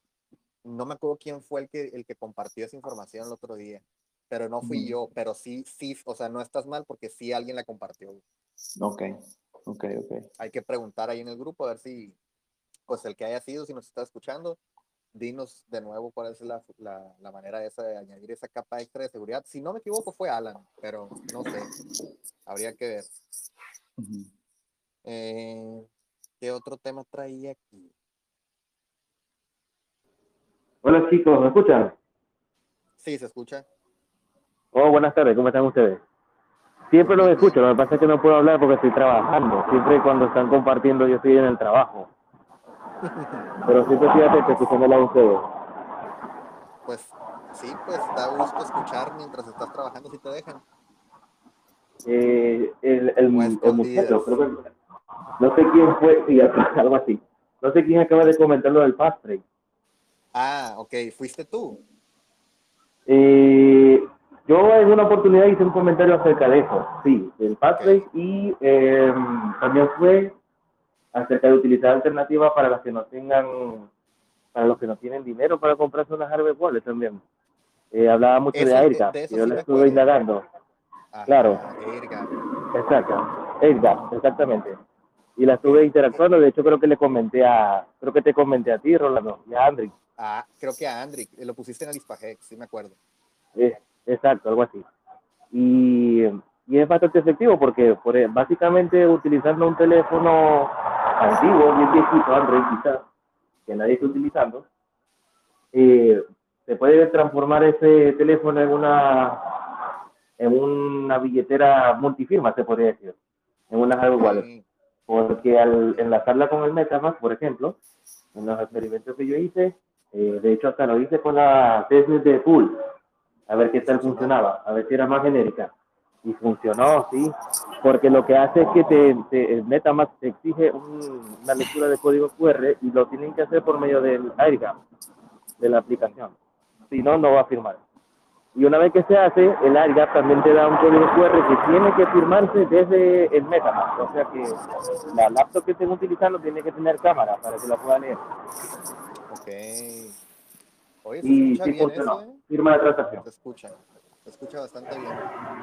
no me acuerdo quién fue el que, el que compartió esa información el otro día, pero no fui yo, pero sí, sí, o sea, no estás mal porque sí alguien la compartió. Ok, ok, ok. Hay que preguntar ahí en el grupo a ver si, pues el que haya sido, si nos está escuchando, dinos de nuevo cuál es la, la, manera esa de añadir esa capa extra de seguridad. Si no me equivoco fue Alan, pero no sé, habría que ver. Eh, ¿Qué otro tema traía aquí? Hola chicos, ¿me escuchan? Sí, se escucha. Oh, buenas tardes, ¿cómo están ustedes? Siempre los escucho, lo que pasa es que no puedo hablar porque estoy trabajando. Siempre cuando están compartiendo yo estoy en el trabajo. Pero siempre fíjate escuchando la ustedes. Pues sí, pues da gusto escuchar mientras estás trabajando si te dejan. Eh, el, el, muchacho, creo que, no sé quién fue, sí, algo así. No sé quién acaba de comentar lo del fast. Ah, ok, ¿fuiste tú? Eh, yo en una oportunidad hice un comentario acerca de eso, sí, del fast y eh, también fue acerca de utilizar alternativas para los que no tengan, para los que no tienen dinero para comprarse unas hardware wallets también. Eh, hablaba mucho de AirGap, yo le estuve indagando. claro. AirGap. Exacto, AirGap, exactamente. Y la estuve interactuando, de hecho creo que le comenté a, creo que te comenté a ti, Rolando, y a Andrick. Ah, creo que a Andrick, lo pusiste en el sí me acuerdo. Eh, exacto, algo así. Y, y es bastante efectivo porque por, básicamente utilizando un teléfono antiguo, bien viejito, Android quizás, que nadie está utilizando, eh, se puede transformar ese teléfono en una en una billetera multifirma, se podría decir, en una hardware wallet. Porque al enlazarla con el MetaMask, por ejemplo, en los experimentos que yo hice, eh, de hecho hasta lo hice con la testnet de Pool, a ver qué tal funcionaba, a ver si era más genérica y funcionó, sí, porque lo que hace es que te, te MetaMask te exige una lectura de código QR y lo tienen que hacer por medio del AirGap, de la aplicación. Si no, no va a firmar. Y una vez que se hace, el AirGap también te da un código QR que tiene que firmarse desde el MetaMask. O sea que la laptop que estén utilizando tiene que tener cámara para que la pueda leer. Ok. Oye, y sí funcionó. ¿eh? Firma de transacción. Se escucha se escucha bastante bien.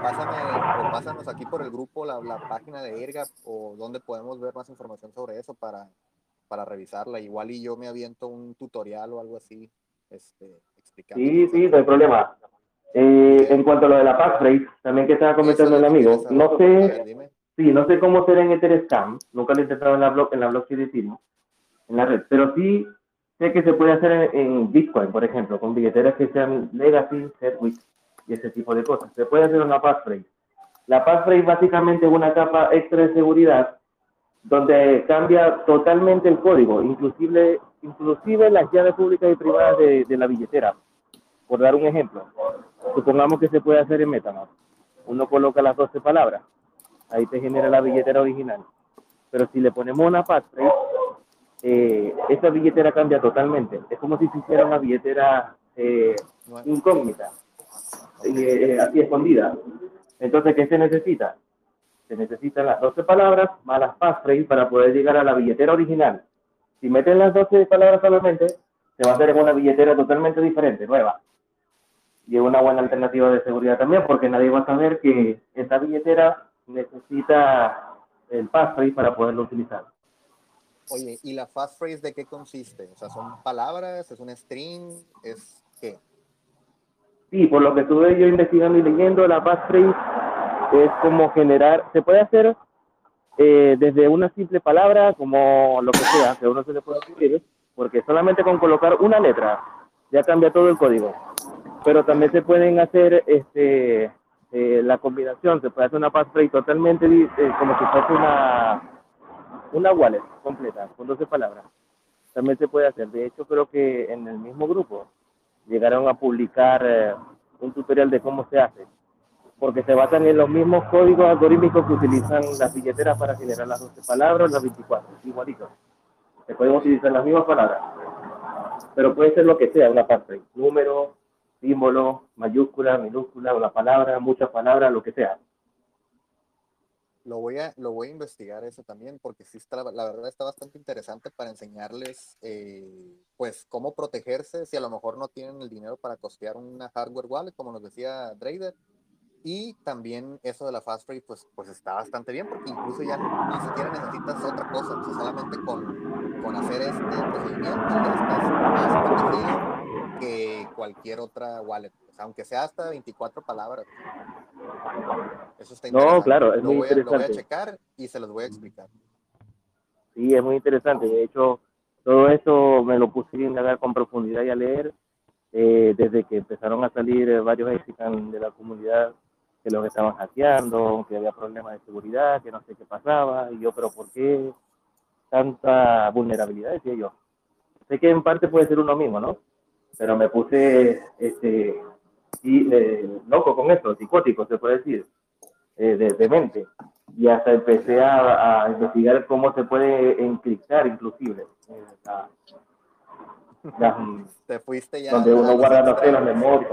Pásame o pásanos aquí por el grupo la, la página de IRGAP o donde podemos ver más información sobre eso para, para revisarla. Igual y yo me aviento un tutorial o algo así este, explicando. Sí, sí, no hay problema. Eh, en cuanto a lo de la passphrase, también que estaba comentando el amigo, no sé, sí, no sé cómo será en Etherscan, nunca lo he intentado en la blog, en la blockchain de Ethereum, en la red, pero sí sé que se puede hacer en, Bitcoin, por ejemplo, con billeteras que sean Legacy, Segwit, y ese tipo de cosas. Se puede hacer una passphrase. La passphrase básicamente es una capa extra de seguridad donde cambia totalmente el código, inclusive, inclusive las llaves públicas y privadas de, la billetera. Por dar un ejemplo, supongamos que se puede hacer en MetaMask. uno coloca las 12 palabras, ahí te genera la billetera original. Pero si le ponemos una passphrase, eh, esa billetera cambia totalmente. Es como si se hiciera una billetera eh, incógnita, eh, así escondida. Entonces, ¿qué se necesita? Se necesitan las 12 palabras más las passphrase para poder llegar a la billetera original. Si meten las 12 palabras solamente, se va a hacer en una billetera totalmente diferente, nueva. Y es una buena alternativa de seguridad también, porque nadie va a saber que esta billetera necesita el passphrase para poderlo utilizar. Oye, ¿y la passphrase de qué consiste? O sea, ¿son palabras? ¿Es un string? ¿Es qué? Sí, por lo que estuve yo investigando y leyendo, la passphrase es como generar, se puede hacer eh, desde una simple palabra, como lo que sea, que uno se le pueda escribir, porque solamente con colocar una letra ya cambia todo el código. Pero también se pueden hacer este, eh, la combinación, se puede hacer una passphrase totalmente eh, como si fuese una, una wallet completa, con 12 palabras. También se puede hacer. De hecho, creo que en el mismo grupo llegaron a publicar un tutorial de cómo se hace porque se basan en los mismos códigos algorítmicos que utilizan las billeteras para generar las 12 palabras, las 24, igualitos. Se pueden utilizar las mismas palabras, pero puede ser lo que sea, una parte, número, símbolo, mayúscula, minúscula, una palabra, muchas palabras, lo que sea. Lo voy a, lo voy a investigar eso también, porque sí está, la verdad está bastante interesante para enseñarles, eh, pues, cómo protegerse si a lo mejor no tienen el dinero para costear una hardware wallet, como nos decía Drader. Y también eso de la fast free, pues, pues está bastante bien, porque incluso ya ni siquiera necesitas otra cosa, o solamente con, con hacer este procedimiento ya estás más protegido que cualquier otra wallet, aunque sea hasta 24 palabras. Eso está interesante. No, claro, es lo muy voy interesante. Lo voy a checar y se los voy a explicar. Sí, es muy interesante. De hecho, todo eso me lo puse a indagar con profundidad y a leer eh, desde que empezaron a salir eh, varios mexicanos de la comunidad que los estaban hackeando, que había problemas de seguridad, que no sé qué pasaba, y yo, pero ¿por qué tanta vulnerabilidad? Decía yo. Sé que en parte puede ser uno mismo, ¿no? Pero me puse este, y, eh, loco con esto, psicótico, se puede decir, eh, de, de, mente. Y hasta empecé a, a, investigar cómo se puede encriptar, inclusive. Eh, la, la, Te fuiste ya. Donde uno guarda no sé, la memoria.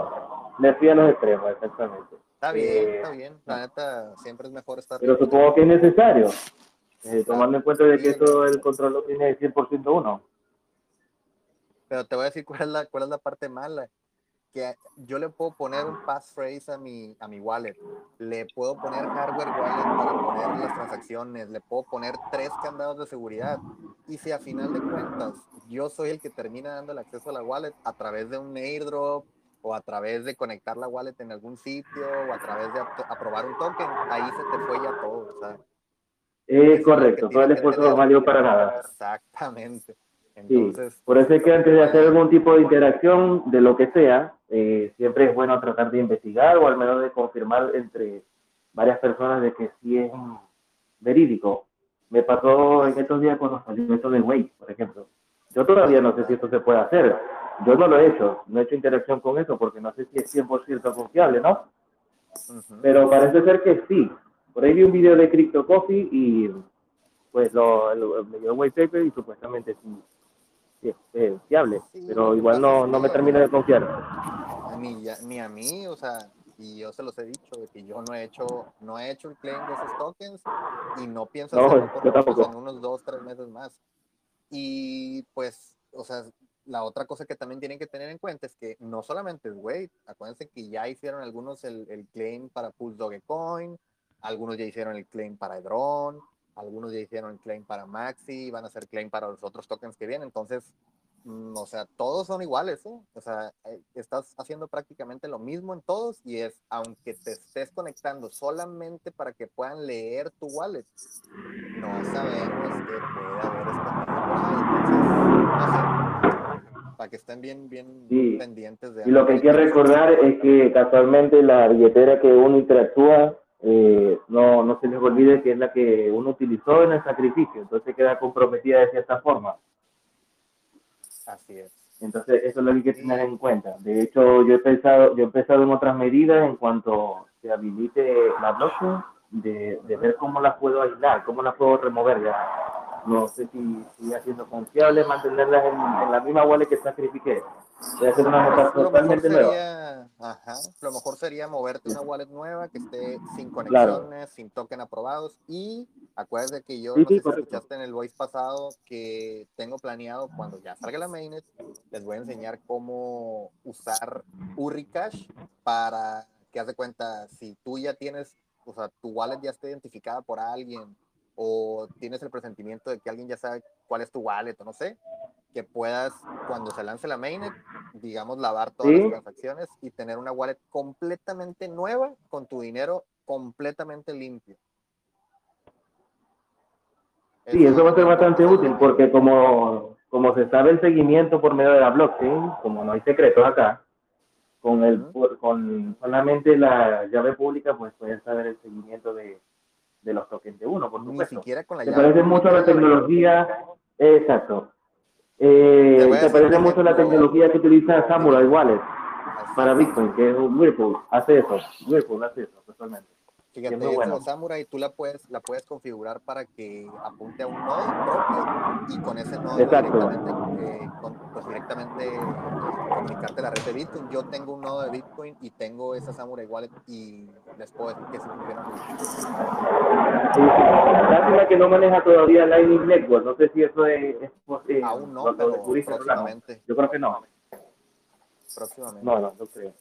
Me fui a los extremos, exactamente. Está bien, está bien. La neta, siempre es mejor estar. Pero supongo que es necesario, eh, tomando en cuenta de que todo el control lo tiene 100% uno. Pero te voy a decir cuál es la, cuál es la parte mala. Que yo le puedo poner un passphrase a mi, a mi wallet, le puedo poner hardware wallet para poner las transacciones, le puedo poner tres candados de seguridad. Y si a final de cuentas yo soy el que termina dando el acceso a la wallet a través de un airdrop, o a través de conectar la wallet en algún sitio o a través de aprobar un token, ahí se te fue ya todo. Sea, es correcto, todo el esfuerzo no valió para nada. Exactamente. Entonces, sí, por eso es que antes de hacer algún tipo de interacción, de lo que sea, eh, siempre es bueno tratar de investigar o al menos de confirmar entre varias personas de que sí es verídico. Me pasó en estos días cuando salió esto de Wake, por ejemplo. Yo todavía no sé si esto se puede hacer. Yo no lo he hecho, no he hecho interacción con eso porque no sé si es 100% confiable, ¿no? Uh -huh. Pero parece ser que sí. Por ahí vi un video de Crypto Coffee y pues lo, lo me dio white paper y supuestamente sí, eh, fiable, sí, pero igual no, no me termino de confiar. Ni, ni a mí, o sea, y yo se los he dicho, de que yo no he hecho, no he hecho el claim de esos tokens y no pienso no, hacerlo tampoco. en unos dos, tres meses más. Y pues, o sea, la otra cosa que también tienen que tener en cuenta es que no solamente es Wade, acuérdense que ya hicieron algunos el, el claim para Pulse Dogecoin, algunos ya hicieron el claim para Hedron, algunos ya hicieron claim para Maxi, van a hacer claim para los otros tokens que vienen, entonces, mm, o sea, todos son iguales, ¿eh? o sea, eh, estás haciendo prácticamente lo mismo en todos y es, aunque te estés conectando solamente para que puedan leer tu wallet, no sabemos que puede haber entonces, no sé, para que estén bien, bien Sí. pendientes de Y lo que hay que recordar es que casualmente la billetera que uno interactúa, eh, no, no se les olvide que es la que uno utilizó en el sacrificio, entonces queda comprometida de cierta forma. Así es. Entonces, eso es lo que hay que tener en cuenta. De hecho, yo he pensado, yo he pensado en otras medidas en cuanto se habilite la blockchain, de, de ver cómo la puedo aislar, cómo la puedo remover ya no sé si sigue siendo confiable mantenerlas en, en, la misma wallet que sacrifiqué. A hacer una totalmente nueva. Ajá, lo mejor sería moverte una wallet nueva que esté sin conexiones, sin token aprobados. Y acuérdate que yo sí, no sí, sé si escuchaste en el voice pasado que tengo planeado cuando ya salga la mainnet les voy a enseñar cómo usar Urricash para que haz de cuenta si tú ya tienes, o sea, tu wallet ya está identificada por alguien o tienes el presentimiento de que alguien ya sabe cuál es tu wallet o no sé, que puedas cuando se lance la mainnet, digamos, lavar todas Sí. las transacciones y tener una wallet completamente nueva con tu dinero completamente limpio. Sí, eso va a ser bastante útil porque como, como se sabe el seguimiento por medio de la blockchain, como no hay secretos acá, con el Ujú. por- con solamente la llave pública, pues puedes saber el seguimiento de, de los tokens de uno, por Ni supuesto. siquiera con la Se llave parece mucho a la tecnología, exacto. Te Eh, se parece mucho a la tecnología que utiliza Samurai Wallet para. Bitcoin, que es un Whirlpool, hace eso, Whirlpool hace eso, personalmente. Fíjate, esa bueno. Samurai tú la puedes, la puedes configurar para que apunte a un nodo propio y con ese nodo directamente, eh, con- pues directamente eh, comunicarte a la red de Bitcoin. Yo tengo un nodo de Bitcoin y tengo esa Samurai Wallet y les puedo decir que sí funciona. Sí, Lástima que no maneja todavía Lightning Network, no sé si eso es, es eh, Aún no, pero próximamente, Yo creo que no. próximamente. No, no, no creo.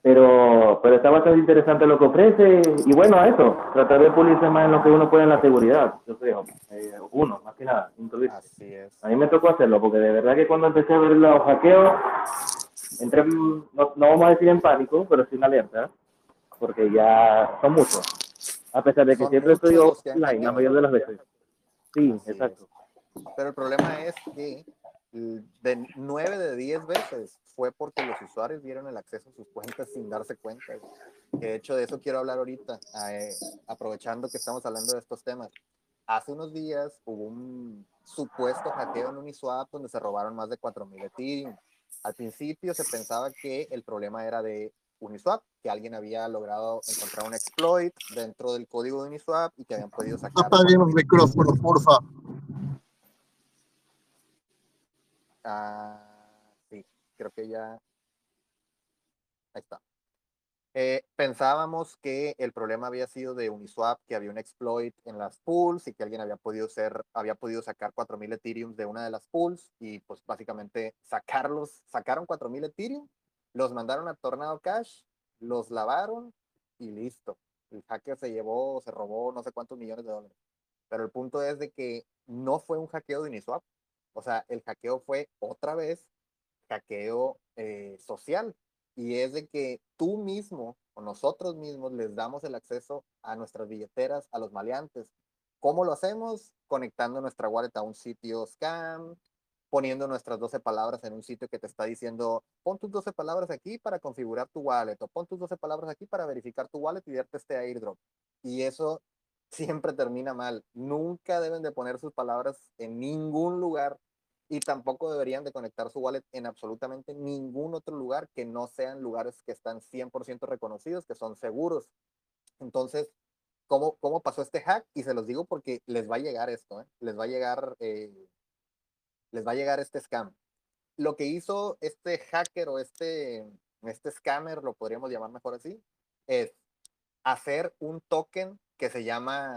Pero, pero está bastante interesante lo que ofrece y bueno, eso, tratar de pulirse más en lo que uno puede en la seguridad, yo creo. Eh, uno, más que nada. Así es. A mí me tocó hacerlo porque de verdad que cuando empecé a ver los hackeos, entré, en- no, no vamos a decir en pánico, pero sí en alerta, porque ya son muchos. A pesar de que Son siempre estoy offline la mayoría de las veces. Sí, Así exacto. Pero el problema es que de 9 de 10 veces fue porque los usuarios dieron el acceso a sus cuentas sin darse cuenta. de hecho de eso quiero hablar ahorita, eh, aprovechando que estamos hablando de estos temas. Hace unos días hubo un supuesto hackeo en Uniswap donde se robaron más de 4.000 Ethereum. Al principio se pensaba que el problema era de Uniswap, que alguien había logrado encontrar un exploit dentro del código de Uniswap y que habían podido sacar. Apague los 4.000 micrófonos, porfa. Ah, sí, creo que ya. Ahí está. Eh, pensábamos que el problema había sido de Uniswap, que había un exploit en las pools y que alguien había podido ser, había podido sacar 4000 Ethereum de una de las pools y pues básicamente sacarlos, sacaron 4000 Ethereum, los mandaron a Tornado Cash, los lavaron y listo. El hacker se llevó, se robó no sé cuántos millones de dólares. Pero el punto es de que no fue un hackeo de Uniswap. O sea, el hackeo fue otra vez hackeo eh, social. Y es de que tú mismo o nosotros mismos les damos el acceso a nuestras billeteras a los maleantes. ¿Cómo lo hacemos? Conectando nuestra wallet a un sitio scam, poniendo nuestras 12 palabras en un sitio que te está diciendo, pon tus 12 palabras aquí para configurar tu wallet, o pon tus 12 palabras aquí para verificar tu wallet y darte este airdrop. Y eso siempre termina mal. Nunca deben de poner sus palabras en ningún lugar y tampoco deberían de conectar su wallet en absolutamente ningún otro lugar que no sean lugares que están 100% reconocidos, que son seguros. Entonces, ¿cómo, ¿cómo pasó este hack? Y se los digo porque les va a llegar esto, ¿eh? les va a llegar, eh, les va a llegar este scam. Lo que hizo este hacker o este, este scammer, lo podríamos llamar mejor así, es hacer un token que se llama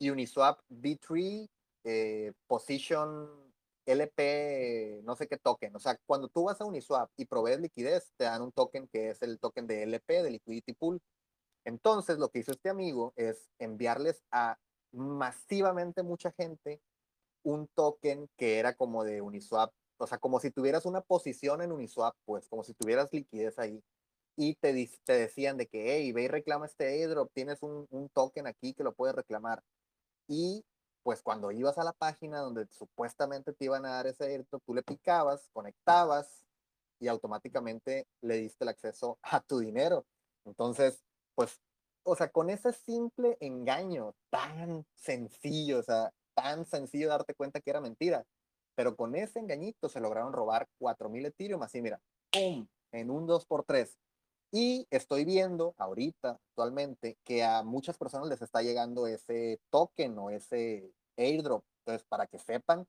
Uniswap B3 eh, Position LP, no sé qué token. O sea, cuando tú vas a Uniswap y provees liquidez, te dan un token que es el token de LP, de Liquidity Pool. Entonces, lo que hizo este amigo es enviarles a masivamente mucha gente un token que era como de Uniswap, o sea, como si tuvieras una posición en Uniswap, pues, como si tuvieras liquidez ahí. Y te, te decían de que, hey, ve y reclama este airdrop, tienes un, un token aquí que lo puedes reclamar. Y pues cuando ibas a la página donde supuestamente te iban a dar ese airdrop, tú le picabas, conectabas y automáticamente le diste el acceso a tu dinero. Entonces, pues, o sea, con ese simple engaño tan sencillo, o sea, tan sencillo darte cuenta que era mentira, pero con ese engañito se lograron robar 4000 Ethereum, así mira, ¡pum! En un 2x3. Y estoy viendo ahorita, actualmente, que a muchas personas les está llegando ese token o ese airdrop. Entonces, para que sepan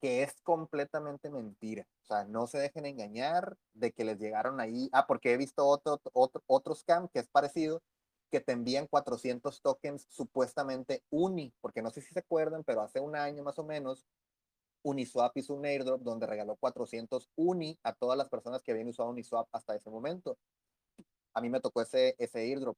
que es completamente mentira. O sea, no se dejen engañar de que les llegaron ahí. Ah, porque he visto otro, otro, otro scam que es parecido, que te envían 400 tokens supuestamente uni, porque no sé si se acuerdan, pero hace un año más o menos, Uniswap hizo un airdrop donde regaló 400 uni a todas las personas que habían usado Uniswap hasta ese momento. A mí me tocó ese, ese airdrop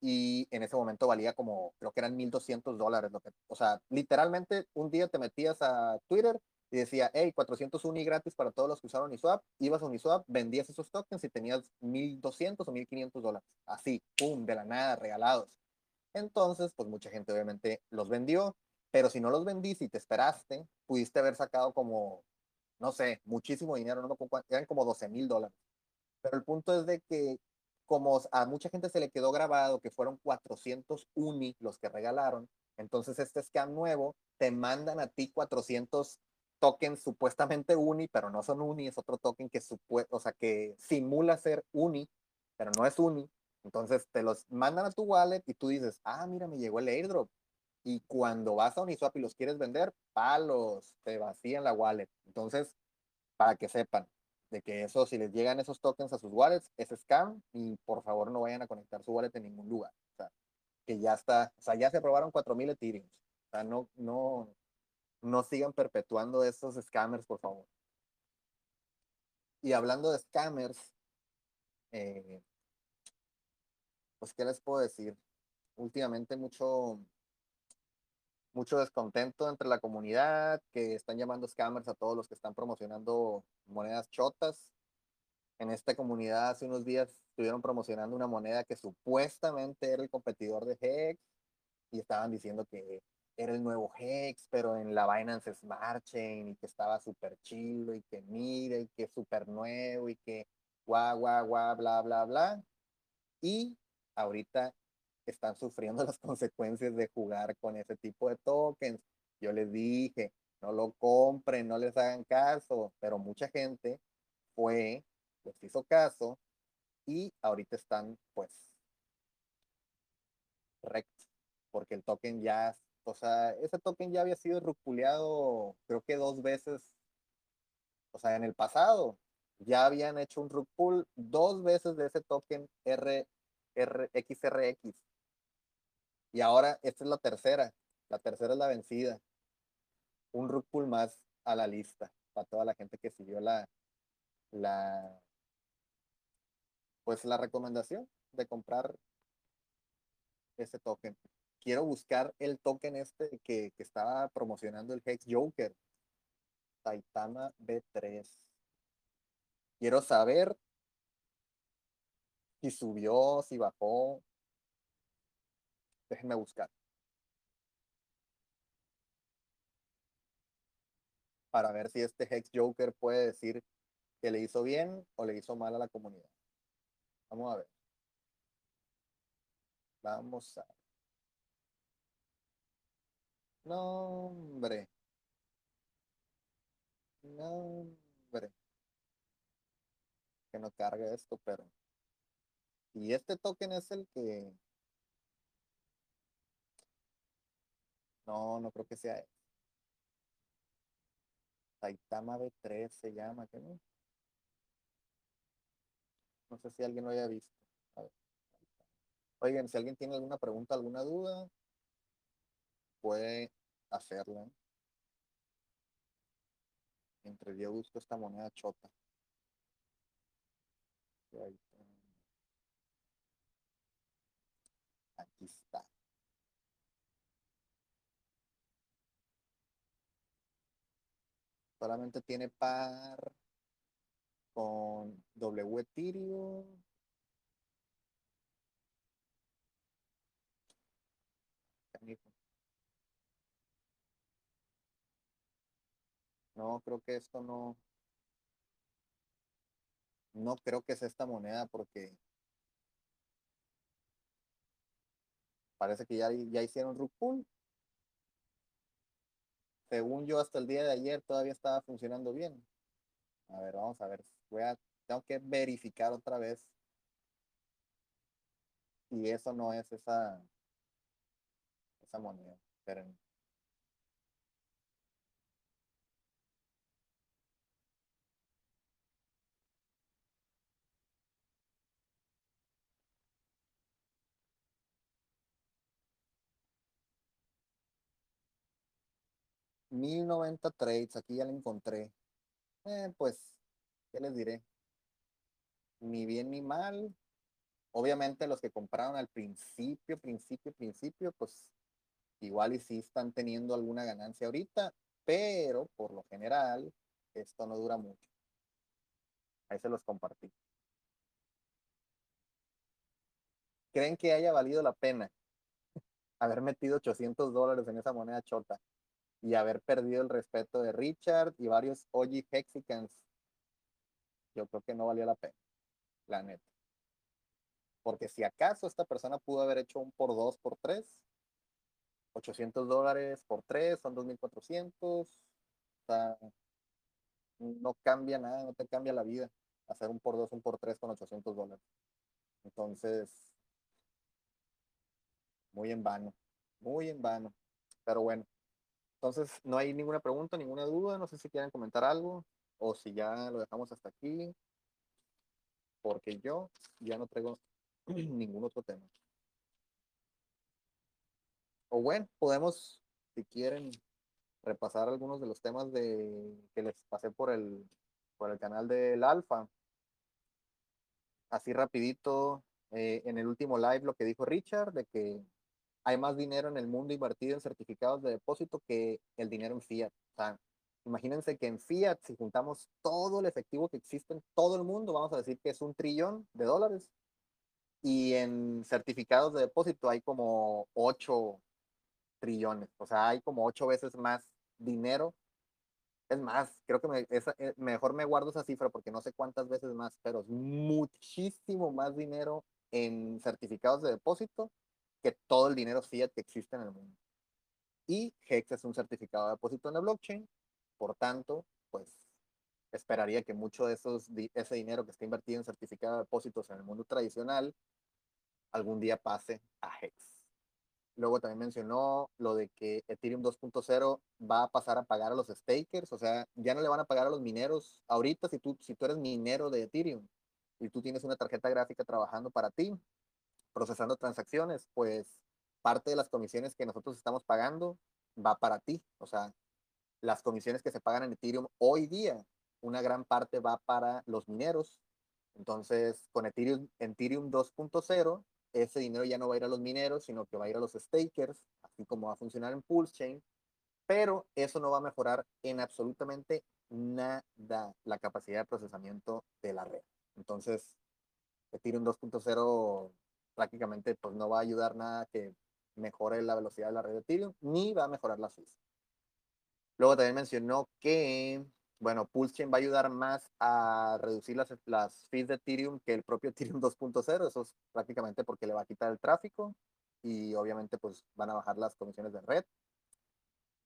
y en ese momento valía como, creo que eran 1.200 dólares. O sea, literalmente un día te metías a Twitter y decía, hey, 400 uni gratis para todos los que usaron Uniswap, ibas a Uniswap, vendías esos tokens y tenías 1200 o 1500 dólares. Así, pum, de la nada, regalados. Entonces, pues mucha gente obviamente los vendió, pero si no los vendiste y te esperaste, pudiste haber sacado como, no sé, muchísimo dinero, no eran como 12 mil dólares. Pero el punto es de que como a mucha gente se le quedó grabado que fueron 400 uni los que regalaron, entonces este scam nuevo te mandan a ti 400 tokens supuestamente uni, pero no son uni, es otro token que o sea, que simula ser uni, pero no es uni. Entonces te los mandan a tu wallet y tú dices, ah, mira, me llegó el airdrop. Y cuando vas a Uniswap y los quieres vender, palos, te vacían la wallet. Entonces, para que sepan que eso, si les llegan esos tokens a sus wallets, es scam y por favor no vayan a conectar su wallet en ningún lugar. O sea, que ya está, o sea, ya se aprobaron 4000 Ethereum. O sea, no, no, no sigan perpetuando esos scammers, por favor. Y hablando de scammers, eh, pues, ¿qué les puedo decir? Últimamente mucho, mucho descontento entre la comunidad, que están llamando scammers a todos los que están promocionando monedas chotas. En esta comunidad hace unos días estuvieron promocionando una moneda que supuestamente era el competidor de Hex y estaban diciendo que era el nuevo Hex, pero en la Binance Smart Chain y que estaba súper chido y que mire y que súper nuevo y que guau, guau, guau, bla, bla, bla. Y ahorita están sufriendo las consecuencias de jugar con ese tipo de tokens. Yo les dije, no lo compren, no les hagan caso, pero mucha gente fue, les hizo caso y ahorita están pues rectos porque el token ya o sea, ese token ya había sido rupuleado creo que dos veces, o sea, en el pasado. Ya habían hecho un rug dos veces de ese token R, R, XRX. Y ahora esta es la tercera. La tercera es la vencida. Un rug más a la lista para toda la gente que siguió la, la, pues la recomendación de comprar ese token quiero buscar el token este que, estaba promocionando el Hex Joker. Taitama B3. Quiero saber si subió, si bajó. Déjenme buscar. Para ver si este Hex Joker puede decir que le hizo bien o le hizo mal a la comunidad. Vamos a ver. Vamos a ver. No. Que no cargue esto, pero. Y este token es el que. No, no creo que sea. Saitama B3 se llama, ¿qué no? No sé si alguien lo haya visto. A ver. Oigan, si alguien tiene alguna pregunta, alguna duda, puede hacerla. Entre yo busco esta moneda chota. Aquí está. Solamente tiene par con W Ethereum. No, creo que esto no. No creo que es esta moneda porque parece que ya, ya hicieron rug Según yo, hasta el día de ayer todavía estaba funcionando bien. A ver, vamos a ver. Voy a, tengo que verificar otra vez y eso no es esa, esa moneda. Esperen. Mil noventa trades, aquí ya la encontré. Eh, pues, ¿qué les diré? Ni bien ni mal. Obviamente los que compraron al principio, principio, principio, pues igual y sí están teniendo alguna ganancia ahorita, pero por lo general esto no dura mucho. Ahí se los compartí. ¿Creen que haya valido la pena haber metido 800 dólares en esa moneda chota y haber perdido el respeto de Richard y varios OG Hexicans? Yo creo que no valió la pena, la neta. Porque si acaso esta persona pudo haber hecho un por dos, por tres, 800 dólares por tres son 2.400. O sea, no cambia nada, no te cambia la vida hacer un por dos, un por tres con 800 dólares. Entonces, muy en vano, muy en vano. Pero bueno, entonces no hay ninguna pregunta, ninguna duda. No sé si quieren comentar algo o si ya lo dejamos hasta aquí. Porque yo ya no traigo ningún otro tema. O bueno, podemos, si quieren, repasar algunos de los temas de que les pasé por el, por el canal del Alfa. Así rapidito, eh, en el último live lo que dijo Richard, de que hay más dinero en el mundo invertido en certificados de depósito que el dinero en fiat. O sea, imagínense que en fiat, si juntamos todo el efectivo que existe en todo el mundo, vamos a decir que es un trillón de dólares. Y en certificados de depósito hay como 8 trillones. O sea, hay como 8 veces más dinero. Es más, creo que me, eh, mejor me guardo esa cifra porque no sé cuántas veces más, pero es muchísimo más dinero en certificados de depósito que todo el dinero fiat que existe en el mundo. Y HEX es un certificado de depósito en la blockchain, por tanto, pues esperaría que mucho de esos, ese dinero que está invertido en certificado de depósitos en el mundo tradicional algún día pase a Hex. Luego también mencionó lo de que Ethereum 2.0 va a pasar a pagar a los stakers, o sea, ya no le van a pagar a los mineros. Ahorita, si tú, si tú eres minero de Ethereum y tú tienes una tarjeta gráfica trabajando para ti, procesando transacciones, pues parte de las comisiones que nosotros estamos pagando va para ti. O sea, las comisiones que se pagan en Ethereum hoy día, una gran parte va para los mineros. Entonces, con Ethereum, Ethereum 2.0 ese dinero ya no va a ir a los mineros, sino que va a ir a los stakers, así como va a funcionar en Pulse Chain, pero eso no va a mejorar en absolutamente nada la capacidad de procesamiento de la red. Entonces, Ethereum 2.0 prácticamente pues no va a ayudar nada que mejore la velocidad de la red de Ethereum, ni va a mejorar la fees. Luego también mencionó que bueno, PulseChain va a ayudar más a reducir las, las fees de Ethereum que el propio Ethereum 2.0. Eso es prácticamente porque le va a quitar el tráfico y obviamente pues van a bajar las comisiones de red.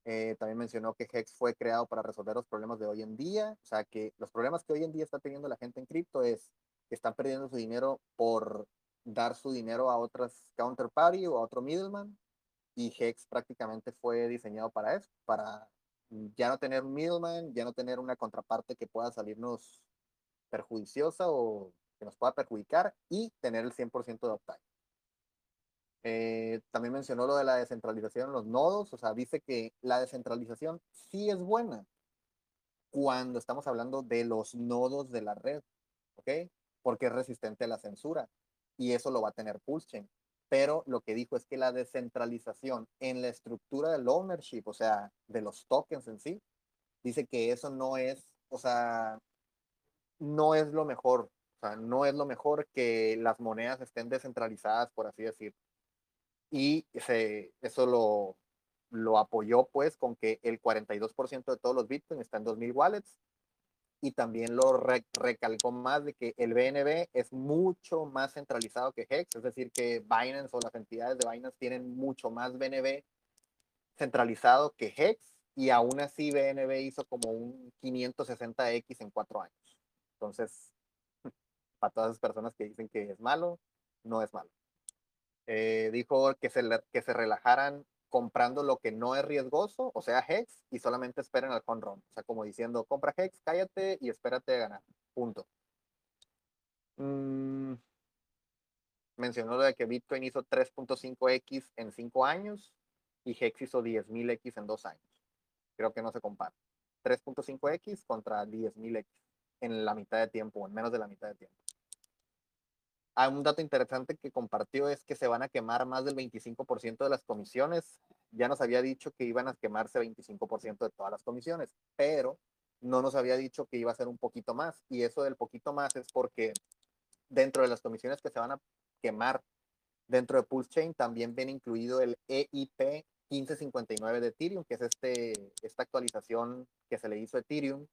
Eh, también mencionó que Hex fue creado para resolver los problemas de hoy en día. O sea, que los problemas que hoy en día está teniendo la gente en cripto es que están perdiendo su dinero por dar su dinero a otras counterparty o a otro middleman. Y Hex prácticamente fue diseñado para eso, para ya no tener un middleman, ya no tener una contraparte que pueda salirnos perjudiciosa o que nos pueda perjudicar y tener el 100% de uptime. Eh, también mencionó lo de la descentralización en los nodos, o sea, dice que la descentralización sí es buena cuando estamos hablando de los nodos de la red, ¿ok? Porque es resistente a la censura y eso lo va a tener PulseChain pero lo que dijo es que la descentralización en la estructura del ownership, o sea, de los tokens en sí, dice que eso no es, o sea, no es lo mejor, o sea, no es lo mejor que las monedas estén descentralizadas, por así decir. Y ese, eso lo, lo apoyó pues con que el 42% de todos los bitcoins están en 2000 wallets y también lo recalcó más de que el BNB es mucho más centralizado que Hex, es decir, que Binance o las entidades de Binance tienen mucho más BNB centralizado que Hex y aún así BNB hizo como un 560X en cuatro años. Entonces, para todas las personas que dicen que es malo, no es malo. Eh, dijo que se, que se relajaran comprando lo que no es riesgoso, o sea, Hex, y solamente esperen al run. O sea, como diciendo, compra Hex, cállate y espérate a ganar. Punto. Mm, mencionó lo de que Bitcoin hizo 3.5x en 5 años y Hex hizo 10.000x en 2 años. Creo que no se compara. 3.5x contra 10.000x en la mitad de tiempo, en menos de la mitad de tiempo. Un dato interesante que compartió es que se van a quemar más del 25% de las comisiones. Ya nos había dicho que iban a quemarse 25% de todas las comisiones, pero no nos había dicho que iba a ser un poquito más. Y eso del poquito más es porque dentro de las comisiones que se van a quemar dentro de Pulse Chain también viene incluido el EIP 1559 de Ethereum, que es este, esta actualización que se le hizo a Ethereum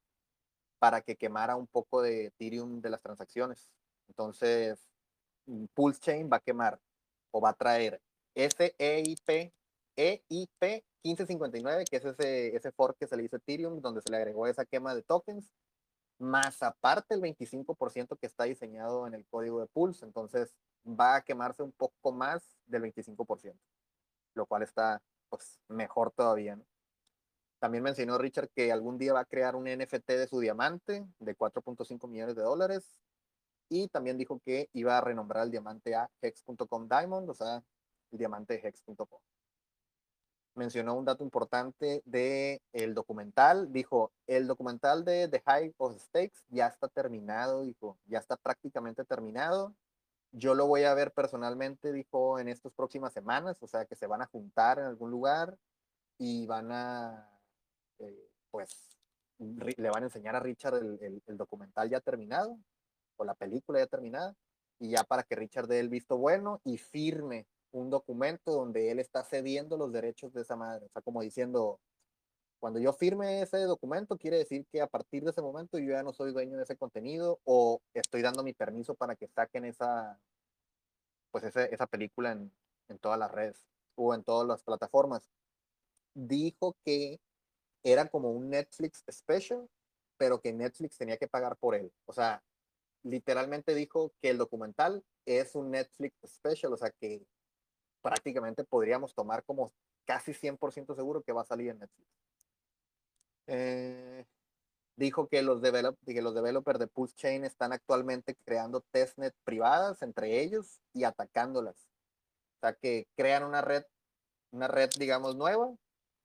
para que quemara un poco de Ethereum de las transacciones. Entonces, Pulse Chain va a quemar o va a traer ese EIP, EIP 1559, que es ese, ese fork que se le hizo Ethereum, donde se le agregó esa quema de tokens, más aparte el 25% que está diseñado en el código de Pulse. Entonces, va a quemarse un poco más del 25%, lo cual está pues mejor todavía. También mencionó Richard que algún día va a crear un NFT de su diamante de 4.5 millones de dólares y también dijo que iba a renombrar el diamante a hex.com diamond, o sea, el diamante hex.com. Mencionó un dato importante de el documental, dijo, el documental de The High of Stakes ya está terminado, dijo, ya está prácticamente terminado yo lo voy a ver personalmente, dijo, en estas próximas semanas, o sea, que se van a juntar en algún lugar y van a, eh, pues, le van a enseñar a Richard el, documental ya terminado, o la película ya terminada, y ya para que Richard dé el visto bueno y firme un documento donde él está cediendo los derechos de esa madre, o sea, como diciendo, cuando yo firme ese documento, quiere decir que a partir de ese momento yo ya no soy dueño de ese contenido o estoy dando mi permiso para que saquen esa, pues esa película en, en todas las redes o en todas las plataformas. Dijo que era como un Netflix special, pero que Netflix tenía que pagar por él. O sea, literalmente dijo que el documental es un Netflix special, o sea que prácticamente podríamos tomar como casi 100% seguro que va a salir en Netflix. Eh, dijo que los, develop, developers de Pulse Chain están actualmente creando testnet privadas entre ellos y atacándolas. O sea, que crean una red, una red, digamos, nueva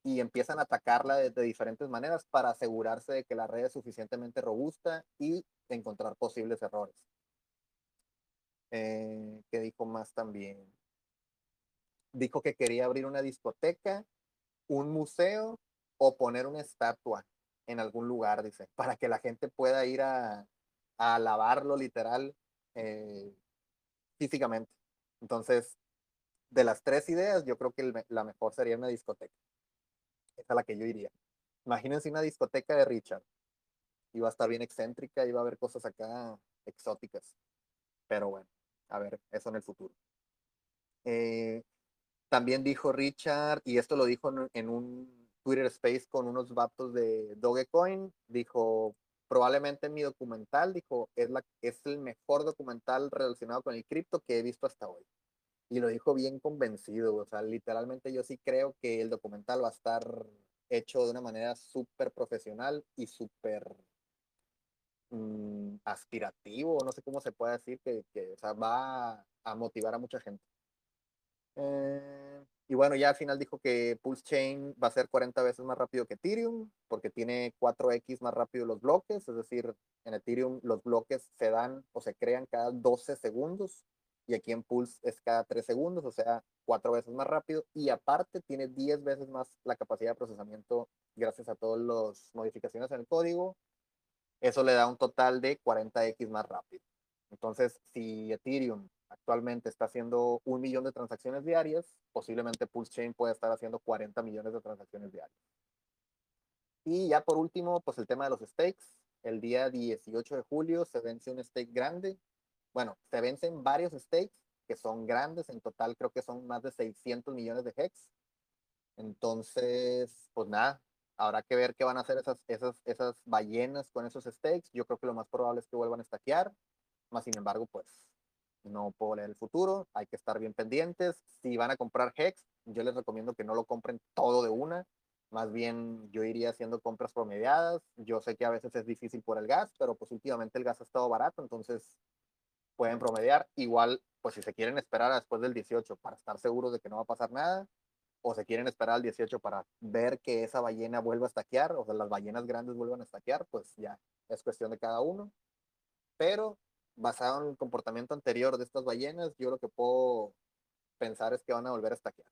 y empiezan a atacarla de, diferentes maneras para asegurarse de que la red es suficientemente robusta y encontrar posibles errores. Eh, ¿Qué dijo más también? Dijo que quería abrir una discoteca, un museo o poner una estatua en algún lugar, dice, para que la gente pueda ir a, a alabarlo literal eh, físicamente. Entonces, de las tres ideas, yo creo que la mejor sería una discoteca. Es la que yo iría. Imagínense una discoteca de Richard. Iba a estar bien excéntrica, iba a haber cosas acá exóticas. Pero bueno, a ver, eso en el futuro. Eh, también dijo Richard, y esto lo dijo en un Twitter Space con unos vatos de Dogecoin, dijo, probablemente mi documental, dijo, es, la, es el mejor documental relacionado con el cripto que he visto hasta hoy. Y lo dijo bien convencido, o sea, literalmente yo sí creo que el documental va a estar hecho de una manera súper profesional y súper mm, aspirativo, no sé cómo se puede decir, que, que o sea, va a motivar a mucha gente. Eh, y bueno, ya al final dijo que Pulse Chain va a ser 40 veces más rápido que Ethereum, porque tiene 4x más rápido los bloques, es decir, en Ethereum los bloques se dan o se crean cada 12 segundos, y aquí en Pulse es cada 3 segundos, o sea, 4 veces más rápido, y aparte tiene 10 veces más la capacidad de procesamiento gracias a todas las modificaciones en el código. Eso le da un total de 40x más rápido. Entonces, si Ethereum actualmente está haciendo un millón de transacciones diarias, posiblemente Pulse Chain puede estar haciendo 40 millones de transacciones diarias. Y ya por último, pues el tema de los stakes. El día 18 de julio se vence un stake grande. Bueno, se vencen varios stakes que son grandes. En total creo que son más de 600 millones de hex. Entonces, pues nada, habrá que ver qué van a hacer esas, esas, esas ballenas con esos stakes. Yo creo que lo más probable es que vuelvan a estaquear. Más sin embargo, pues no puedo leer el futuro, hay que estar bien pendientes. Si van a comprar Hex, yo les recomiendo que no lo compren todo de una, más bien yo iría haciendo compras promediadas. Yo sé que a veces es difícil por el gas, pero pues últimamente el gas ha estado barato, entonces pueden promediar. Igual, pues si se quieren esperar después del 18 para estar seguros de que no va a pasar nada, o se quieren esperar al 18 para ver que esa ballena vuelva a estaquear, o sea, las ballenas grandes vuelvan a estaquear, pues ya es cuestión de cada uno. Pero basado en el comportamiento anterior de estas ballenas, yo lo que puedo pensar es que van a volver a estaquear.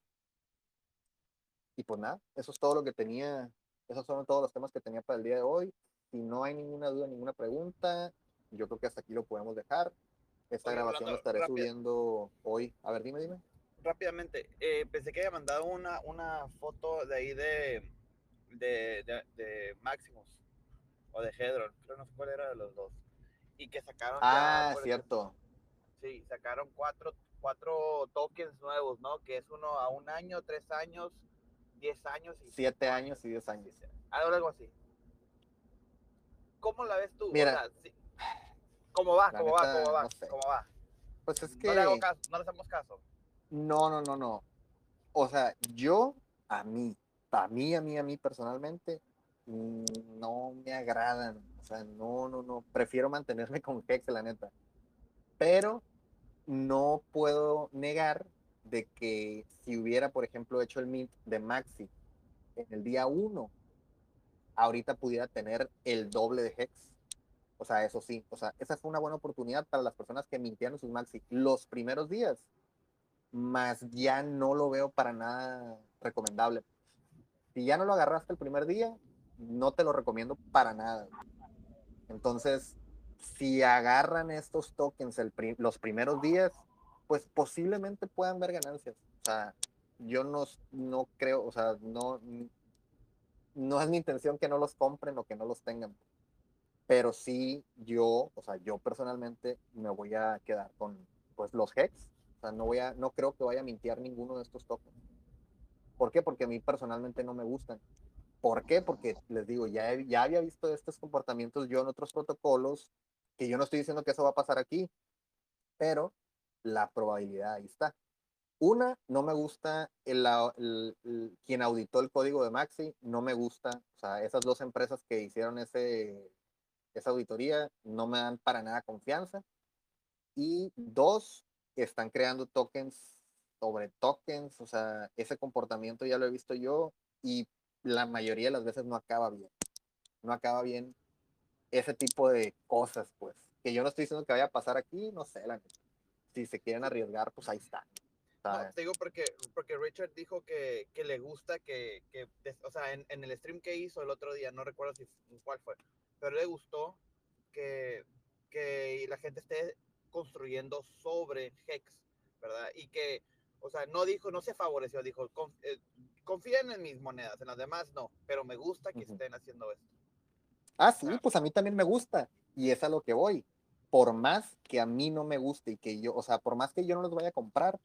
Y pues nada, eso es todo lo que tenía, esos son todos los temas que tenía para el día de hoy. Si no hay ninguna duda, ninguna pregunta, yo creo que hasta aquí lo podemos dejar. Esta grabación la estaré subiendo hoy. A ver, dime, dime. Rápidamente, eh, pensé que había mandado una, una foto de ahí de, de, de, Maximus o de Hedron, creo no sé cuál era de los dos y que sacaron. Ah, cierto. sí, sacaron cuatro, cuatro tokens nuevos, ¿no? Que es uno a un año, tres años, diez años y. Siete años y diez años. Algo así. ¿Cómo la ves tú? Mira. ¿Cómo va? ¿Cómo va? ¿Cómo va? ¿Cómo va? Pues es que. No le, hago caso, no le hacemos caso. No, no, no, no. O sea, yo, a mí, a mí, a mí, a mí personalmente, mm, no me agradan sea, no, no, no, prefiero mantenerme con Hex, la neta. Pero no puedo negar de que si hubiera, por ejemplo, hecho el mint de Maxi en el día 1, ahorita pudiera tener el doble de Hex. O sea, eso sí, o sea, esa fue una buena oportunidad para las personas que mintieron sus Maxi los primeros días. Más ya no lo veo para nada recomendable. Si ya no lo agarraste el primer día, no te lo recomiendo para nada. Entonces, si agarran estos tokens los primeros días, pues posiblemente puedan ver ganancias. O sea, yo no, no creo, o sea, no, no es mi intención que no los compren o que no los tengan. Pero sí, yo, o sea, yo personalmente me voy a quedar con pues los Hex. O sea, no voy a, no creo que vaya a mintear ninguno de estos tokens. ¿Por qué? Porque a mí personalmente no me gustan. ¿Por qué? Porque les digo, ya, ya había visto estos comportamientos yo en otros protocolos, que yo no estoy diciendo que eso va a pasar aquí, pero la probabilidad ahí está. Una, no me gusta el, quien auditó el código de Maxi, no me gusta, o sea, esas dos empresas que hicieron ese, esa auditoría no me dan para nada confianza. Y dos, están creando tokens sobre tokens, o sea, ese comportamiento ya lo he visto yo y la mayoría de las veces no acaba bien. No acaba bien ese tipo de cosas, pues. Que yo no estoy diciendo que vaya a pasar aquí, no sé, la Si se quieren arriesgar, pues ahí está. No, te digo porque, porque Richard dijo que, que le gusta que, que o sea, en, en, el stream que hizo el otro día, no recuerdo si cuál fue, pero le gustó que, que la gente esté construyendo sobre Hex, ¿verdad? Y que, o sea, no dijo, no se favoreció, dijo, eh, confíen en mis monedas, en las demás no, pero me gusta que estén haciendo esto. Ah, sí, pues a mí también me gusta y es a lo que voy. Por más que a mí no me guste y que yo, o sea, por más que yo no los vaya a comprar,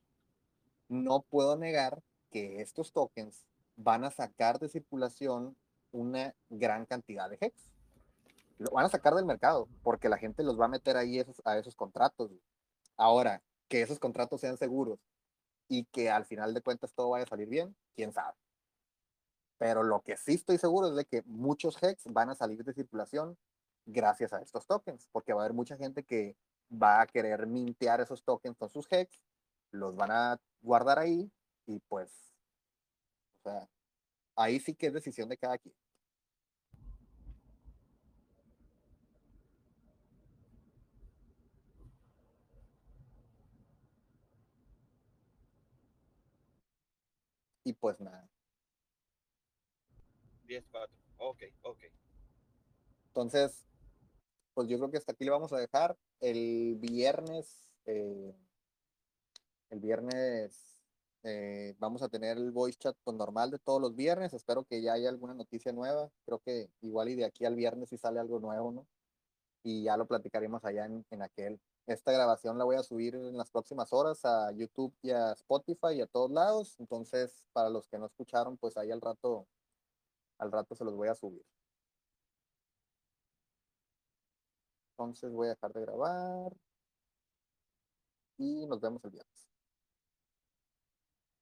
no puedo negar que estos tokens van a sacar de circulación una gran cantidad de hex. Lo van a sacar del mercado porque la gente los va a meter ahí esos, a esos contratos. Ahora, que esos contratos sean seguros y que al final de cuentas todo vaya a salir bien, quién sabe. Pero lo que sí estoy seguro es de que muchos hex van a salir de circulación gracias a estos tokens, porque va a haber mucha gente que va a querer mintear esos tokens con sus hex, los van a guardar ahí y pues, o sea, ahí sí que es decisión de cada quien. Y pues nada. 10, 4. Ok, ok. Entonces, pues yo creo que hasta aquí le vamos a dejar. El viernes, eh, el viernes eh, vamos a tener el voice chat con normal de todos los viernes. Espero que ya haya alguna noticia nueva. Creo que igual y de aquí al viernes si sale algo nuevo, ¿no? Y ya lo platicaremos allá en, en aquel. Esta grabación la voy a subir en las próximas horas a YouTube y a Spotify y a todos lados. Entonces, para los que no escucharon, pues ahí al rato, al rato se los voy a subir. Entonces voy a dejar de grabar. y nos vemos el viernes.